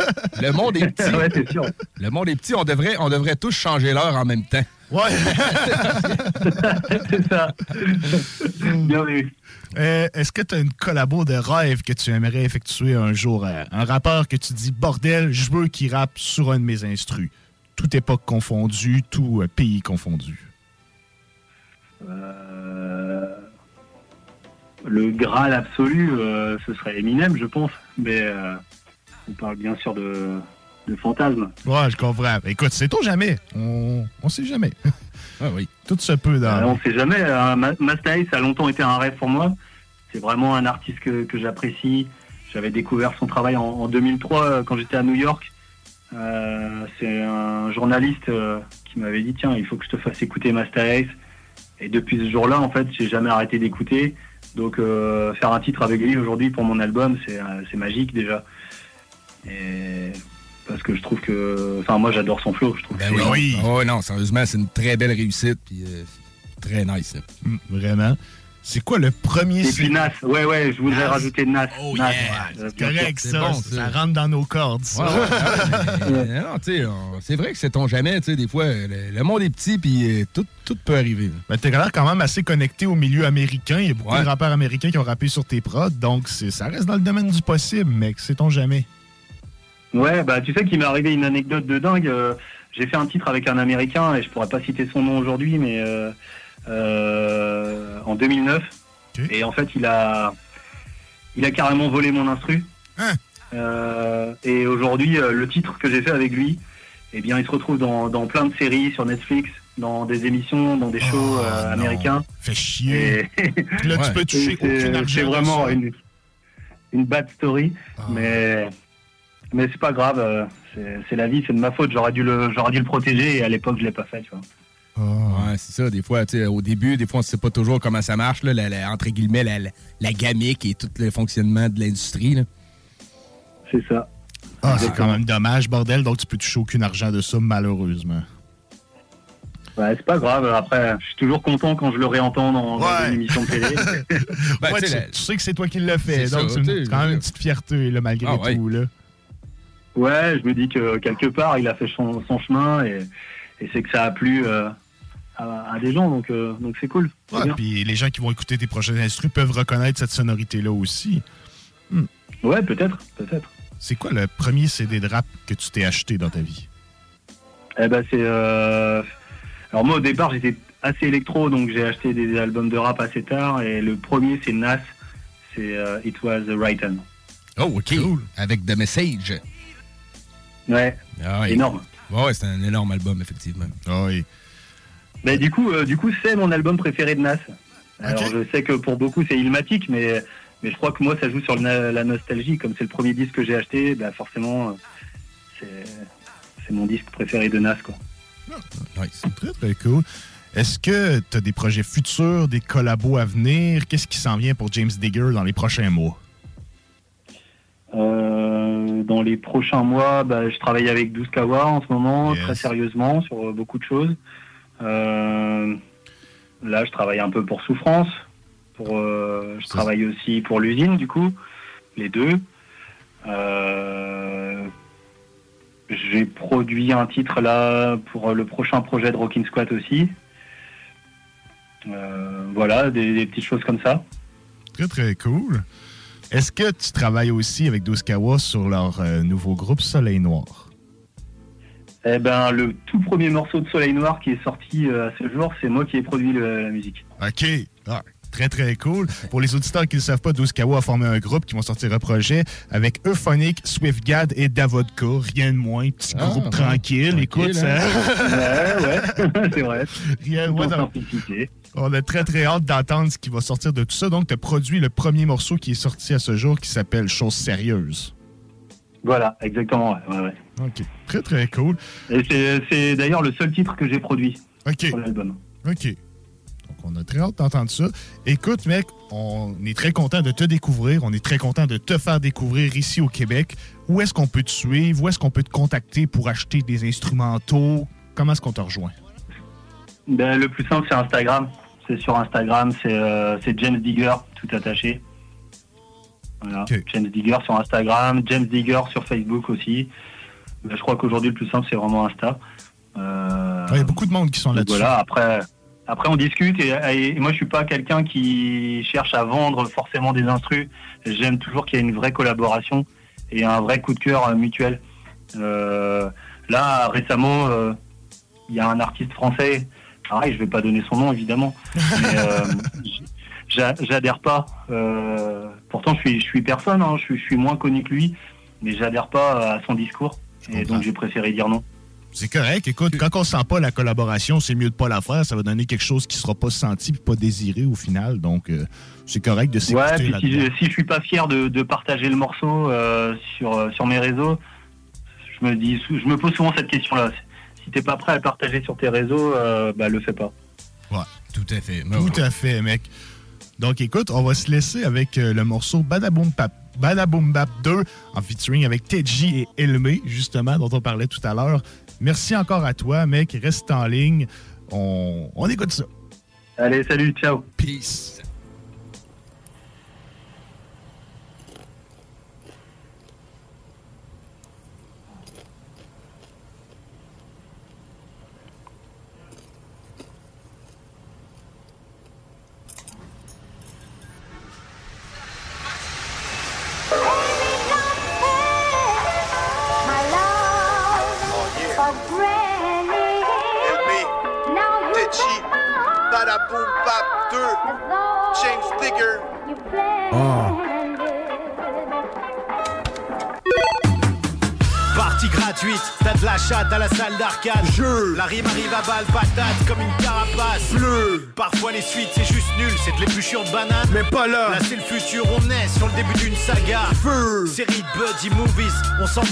le monde est petit. Ouais, c'est sûr. Le monde est petit. On devrait, on devrait tous changer l'heure en même temps. Ouais. c'est ça. Bien vu. Euh, Est-ce que tu as une collabo de rêve que tu aimerais effectuer un jour? euh, un rappeur que tu dis, bordel, je veux qu'il rappe sur un de mes instrus. Toute époque confondue, tout euh, pays confondu. Euh, le Graal absolu, euh, ce serait Eminem, je pense. Mais euh, on parle bien sûr de, de fantasme. Ouais, je comprends. Écoute, sait-on jamais? On, on sait jamais. Ah oui. Tout se peut dans. Euh, on sait jamais. hein. Ma- Masta Ace a longtemps été un rêve pour moi. C'est vraiment un artiste que, que j'apprécie. J'avais découvert son travail en, en 2003 euh, quand j'étais à New York. Euh, c'est un journaliste euh, qui m'avait dit tiens, il faut que je te fasse écouter Masta Ace. Et depuis ce jour-là, en fait, j'ai jamais arrêté d'écouter. Donc euh, faire un titre avec lui aujourd'hui pour mon album, c'est euh, c'est magique déjà. Et parce que je trouve que, enfin moi j'adore son flow. Je trouve Ben que c'est- oui. Oh non, sérieusement, c'est une très belle réussite. Puis euh, très nice. Mm, vraiment. C'est quoi le premier Et puis Nas, ouais ouais, je voudrais Nas? rajouter Nas. Oh Nas. yeah, c'est correct c'est ça, bon, ça, ça. rentre dans nos cordes. ça. Ouais, ouais, mais, c'est vrai que c'est ton jamais. tu sais, Des fois, le, le monde est petit, puis euh, tout, tout peut arriver. Ben, t'es l'air quand même assez connecté au milieu américain. Il y a beaucoup Ouais. de rappeurs américains qui ont rappé sur tes prods, donc c'est- ça reste dans le domaine du possible, mec. Sait-on jamais? Ouais, bah tu sais qu'il m'est arrivé une anecdote de dingue. euh, J'ai fait un titre avec un Américain et je pourrais pas citer son nom aujourd'hui, mais euh, en 2009. Et en fait, il a, il a carrément volé mon instru. Euh, et aujourd'hui, euh, le titre que j'ai fait avec lui, eh bien, il se retrouve dans, dans plein de séries sur Netflix, dans des émissions, dans des shows euh, américains. Fait chier. Et- Là, tu peux toucher c'est- vraiment une, une bad story, mais mais c'est pas grave. euh, c'est- C'est la vie, c'est de ma faute. J'aurais dû le j'aurais dû le protéger et à l'époque je l'ai pas fait, tu vois. Ouais, c'est ça. Des fois, tu sais, au début, des fois, on ne sait pas toujours comment ça marche, là, la- la- entre guillemets, la, la, la gamique et tout le fonctionnement de l'industrie. là. C'est ça. Ah, c'est quand même dommage, bordel. Donc, tu peux toucher aucun argent de ça, malheureusement. Ouais, c'est pas grave. Après, je suis toujours content quand je le réentends dans, une émission de télé. Ben, Ouais, tu sais, la- tu sais que c'est toi qui l'as fait, C'est donc c'est quand même une petite fierté, là, malgré Ah, ouais. tout. Là. ouais, je me dis que quelque part il a fait son, son chemin et, et c'est que ça a plu euh, à, à des gens, donc euh, donc c'est cool. Ouais, puis les gens qui vont écouter tes prochains instrus peuvent reconnaître cette sonorité-là aussi. Hmm. Ouais, peut-être, peut-être. C'est quoi le premier CD de rap que tu t'es acheté dans ta vie? Eh ben c'est. euh, Alors moi au départ j'étais assez électro donc j'ai acheté des albums de rap assez tard et le premier c'est Nas, c'est euh, It Was the Right Time. Oh, OK. Avec The Message. Ouais. Ah, ouais. Énorme. Ouais, c'est un énorme album, effectivement. Ah oui. Mais du coup euh, du coup c'est mon album préféré de Nas. Alors je sais que pour beaucoup c'est Ilmatic mais mais je crois que moi ça joue sur la nostalgie comme c'est le premier disque que j'ai acheté bah forcément euh, c'est mon disque préféré de Nas quoi. C'est très, très cool. Est-ce que tu as des projets futurs, des collabos à venir? Qu'est-ce qui s'en vient pour James Digger dans les prochains mois? Euh, dans les prochains mois, bah, je travaille avec 12 Kawa en ce moment, très sérieusement, sur beaucoup de choses. Euh, là, je travaille un peu pour Souffrance. Pour, euh, je travaille aussi pour l'usine, du coup, les deux. Euh, J'ai produit un titre là pour le prochain projet de Rockin' Squat aussi. Euh, voilà, des, des petites choses comme ça. Très, très cool. Est-ce que tu travailles aussi avec Kawa sur leur euh, nouveau groupe Soleil Noir? Eh ben, le tout premier morceau de Soleil Noir qui est sorti euh, à ce jour, c'est moi qui ai produit le- la musique. OK. Ah, très, très cool. Pour les auditeurs qui ne le savent pas, Kawa a formé un groupe qui vont sortir un projet avec Euphonic, SwiftGad et Davodka. Rien de moins. Petit Ah, groupe ouais. tranquille. Écoute, hein? ça... Ouais, ouais, c'est vrai. Rien de moins. On a très, très hâte d'entendre ce qui va sortir de tout ça. Donc, tu as produit le premier morceau qui est sorti à ce jour qui s'appelle Chose sérieuse. Voilà, exactement. ouais, ouais, ouais. OK. Très, très cool. Et c'est- d'ailleurs le seul titre que j'ai produit sur l'album. OK. Donc, on a très hâte d'entendre ça. Écoute, mec, on est très content de te découvrir. On est très content de te faire découvrir ici au Québec. Où est-ce qu'on peut te suivre? Où est-ce qu'on peut te contacter pour acheter des instrumentaux? Comment est-ce qu'on te rejoint? Ben, le plus simple, c'est Instagram. C'est sur Instagram, c'est euh, c'est James Digger, tout attaché. Voilà. James Digger sur Instagram, James Digger sur Facebook aussi. Je crois qu'aujourd'hui, le plus simple, c'est vraiment Insta. Euh, Il y a beaucoup de monde qui sont là-dessus. Voilà, après, après, on discute et, et moi, je suis pas quelqu'un qui cherche à vendre forcément des instrus. J'aime toujours qu'il y ait une vraie collaboration et un vrai coup de cœur euh, mutuel. Euh, là, récemment, euh, il y a un artiste français. Pareil, je vais pas donner son nom évidemment, mais j'a- j'adhère pas. Pourtant, je suis, je suis personne. hein, je, suis, je suis moins connu que lui, mais j'adhère pas à son discours. Et donc, j'ai préféré dire non. C'est correct. Écoute, quand on sent pas la collaboration, c'est mieux de pas la faire. Ça va donner quelque chose qui sera pas senti puis pas désiré au final. Donc, euh, c'est correct de Ouais, s'écouter puis si, si je suis pas fier de, de partager le morceau euh, sur, euh, sur mes réseaux, je me dis, je me pose souvent cette question-là. Si t'es pas prêt à le partager sur tes réseaux, euh, bah le fais pas. Ouais, tout à fait. Tout à fait, mec. Donc, écoute, on va se laisser avec euh, le morceau Badaboom Pap. Badaboom Bap 2 en featuring avec Teji et Elmé, justement, dont on parlait tout à l'heure. Merci encore à toi, mec. Reste en ligne. On, on écoute ça. Allez, salut, ciao. Peace.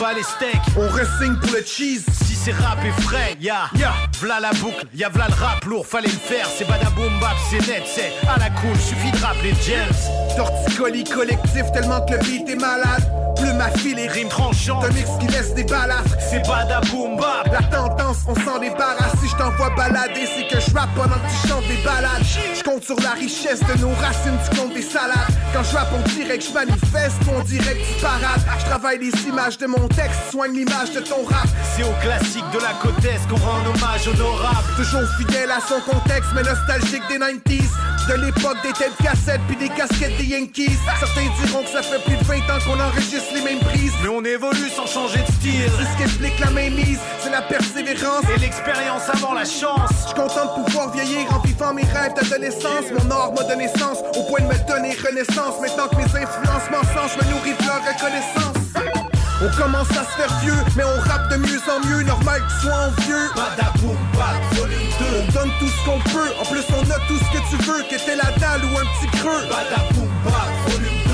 On s'en bat les steaks. On wrestling pour le cheese. Si c'est rap et frais, ya, ya, v'là la boucle, ya v'là le rap lourd, fallait le faire. C'est badaboom bap, c'est net, c'est à la cool, suffit de rappeler James. Torticolis collectif tellement que le beat est malade. Plume à fil et rime tranchante. Un mix qui laisse des balafres. C'est badaboom bap. La tendance, on s'en débarrasse. Si je t'envoie balader, c'est que je rappe pendant que tu chantes des balades. Je compte sur la richesse de nos racines, tu comptes des salades. Quand je rappe, on dirait que je manifeste, on dirait que tu parades. Je travaille les images de mon texte, soigne l'image de ton rap. C'est au classique de la côte est qu'on rend hommage honorable. Toujours fidèle à son contexte, mais nostalgique des 90s. De l'époque des têtes cassettes puis des casquettes des Yankees. Certains diront que ça fait plus de 20 ans qu'on enregistre les mêmes prises. Mais on évolue sans changer de style. C'est ce qu'explique la mainmise, c'est la persévérance. Et l'expérience avant la chance. Je suis content de pouvoir vieillir en vivant mes rêves d'adolescence. Mon art m'a donné sens, au point de me donner renaissance. Maintenant que mes influences m'encensent, je me nourris de leur reconnaissance. On commence à se faire vieux, mais on rappe de mieux en mieux, normal que tu sois envieux. Badaboum bap, volume 2. On donne tout ce qu'on peut, en plus on a tout ce que tu veux, que t'aies la dalle ou un petit creux. Badaboum bap, volume 2.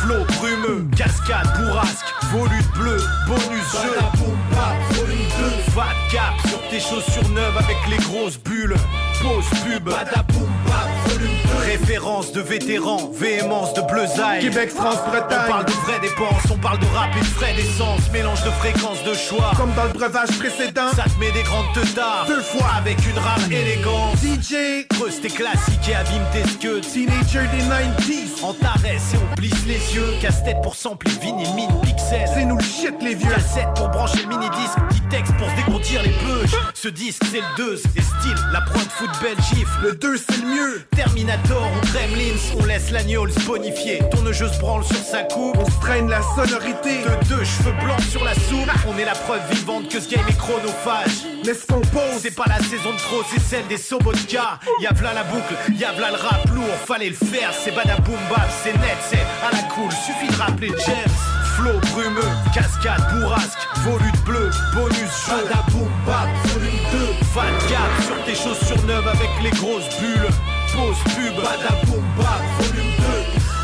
Flow brumeux, cascade, bourrasque, volute bleu, bonus jeu. Badaboum bap, volume 2. Fat cap sur tes chaussures neuves avec les grosses bulles. Pause pub. Badaboum bap, volume 2. Référence de vétérans, véhémence de bleusailles. Québec, France, Bretagne. On parle de vraies dépenses, on parle de rap et de frais d'essence. Mélange de fréquences de choix. Comme dans le breuvage précédent. Ça te met des grandes teutards. Deux fois. Avec une rame élégante. DJ. Creuse tes classiques et abîme tes scuds. Teenager des 90s. On t'arrête et on plisse les yeux. Casse-tête pour sampler vinyle, mine, pixel. C'est nous le shit, les vieux. Cassette pour brancher le mini-disque. Petit texte pour se dégontir les beuges. Ce disque, c'est le 2 et style. La prod foot belle gifle. Le 2, c'est le mieux. Terminator on laisse l'agneau se bonifier. Tourneuse branle sur sa coupe. On se traîne la sonorité. De deux cheveux blancs sur la soupe. On est la preuve vivante que ce game est chronophage. Mais ce qu'on pose, c'est pas la saison de trop, c'est celle des Sobotka. Y'a v'là la boucle, y'a v'là le rap lourd, fallait le faire. C'est badaboom bap, c'est net, c'est à la cool. Suffit de rappeler James. Flow brumeux, cascade, bourrasque, volute bleu, bonus jeu. Badaboom bap, volume 2. Fat cap sur tes chaussures neuves avec les grosses bulles. Pause pub, badaboom bap, volume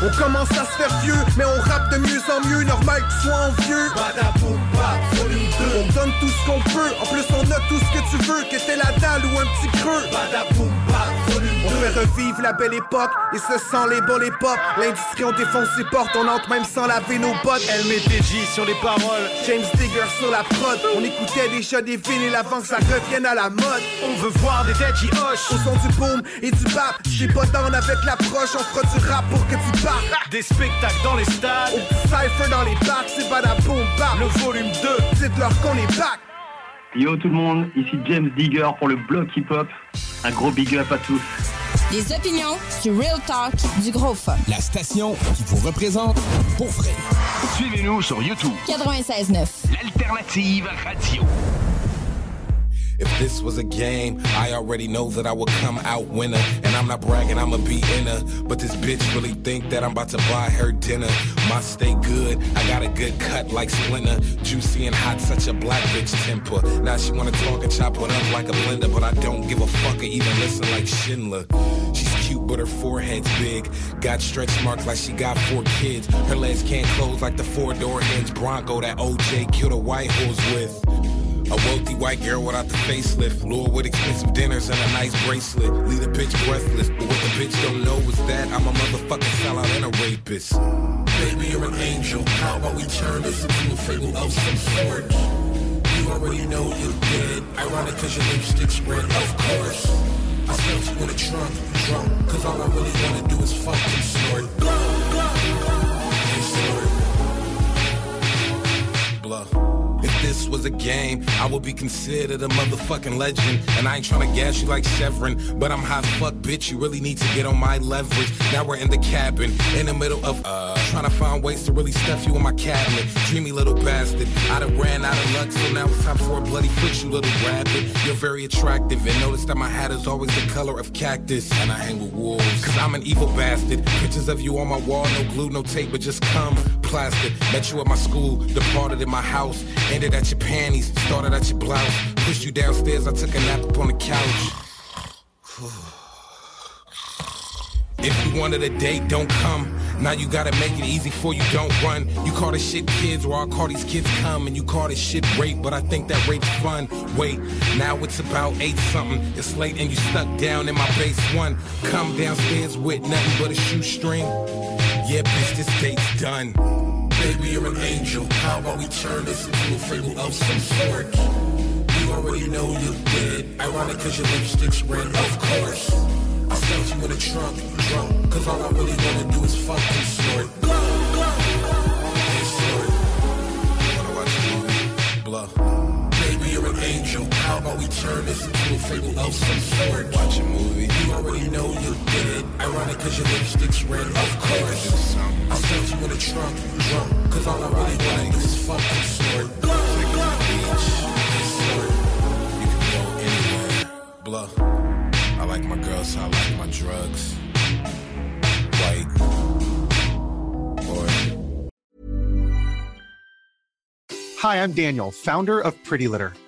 2. On commence à se faire vieux, mais on rappe de mieux en mieux, normal que tu sois envieux. Badaboom bap, volume 2. On donne tout ce qu'on peut, en plus on a tout ce que tu veux, que t'es la dalle ou un petit creux. 2. On fait revivre la belle époque, et ce sent les bons pop. L'industrie on défonce ses portes, on entre même sans laver nos bottes. LMTJ sur les paroles, James Digger sur la prod. On écoutait déjà des vinyles avant que ça revienne à la mode. On veut voir des têtes qui hochent au son du boom et du bap. J'ai pas down avec l'approche, on fera du rap pour que tu parles. Des spectacles dans les stades, au cypher dans les bacs, c'est badaboom bap. Le volume 2, dites-leur qu'on est back. Yo tout le monde, ici James Digger pour le bloc hip-hop. Un gros big up à tous. Des opinions, du real talk, du gros fun. La station qui vous représente pour vrai. Suivez-nous sur YouTube. 96.9. L'alternative radio. If this was a game, I already know that I would come out winner. And I'm not bragging, I'ma be in her. But this bitch really think that I'm about to buy her dinner. My stay good, I got a good cut like Splinter. Juicy and hot, such a black bitch temper. Now she wanna talk and chop it up like a blender. But I don't give a fuck or even listen like Schindler. She's cute, but her forehead's big. Got stretch marks like she got four kids. Her legs can't close like the four door hinge Bronco that OJ killed a white horse with. A wealthy white girl without the facelift. Lure with expensive dinners and a nice bracelet. Leave a bitch breathless. But what the bitch don't know is that I'm a motherfucking sellout and a rapist. Baby, you're an angel. How about we turn this into a fable of some sort? You already know you're dead. Ironic cause your lipstick's red, of course. I stuffed you in a trunk, drunk. Cause all I really wanna do is fuck and snort. And snort. This was a game, I would be considered a motherfucking legend. And I ain't trying to gas you like Chevron, but I'm hot fuck, bitch. You really need to get on my leverage. Now we're in the cabin, in the middle of uh, trying to find ways to really stuff you in my cabinet. Dreamy little bastard. I done ran out of luck, so now it's time for a bloody fix, you little rabbit. You're very attractive, and notice that my hat is always the color of cactus. And I hang with wolves, cause I'm an evil bastard. Pictures of you on my wall, no glue, no tape, but just come. Plastic. Met you at my school, departed in my house. Ended at your panties, started at your blouse. Pushed you downstairs, I took a nap up on the couch. If you wanted a date, don't come. Now you gotta make it easy for you don't run. You call this shit kids, or I call these kids come, and you call this shit rape, but I think that rape's fun. Wait, now it's about eight something. It's late and you stuck down in my base one. Come downstairs with nothing but a shoestring. Yeah, bitch, this date's done. Baby, you're an angel. How about we turn this into a fable of some sort? You already know you're dead. Ironic cause your lipstick's red, of course. I stuffed you in a trunk, drunk. Cause all I really wanna do is fuck and snort. About we turn this into a fable of some sort? Watch a movie. You already know you're dead. Ironic cause your lipstick's red, of course. I stuffed you in a trunk, drunk. Cause all I really wanna do is fuck and snort. You can go anywhere. I like my girls, so I like my drugs. White. Boy. Hi, I'm Daniel, founder of Pretty Litter.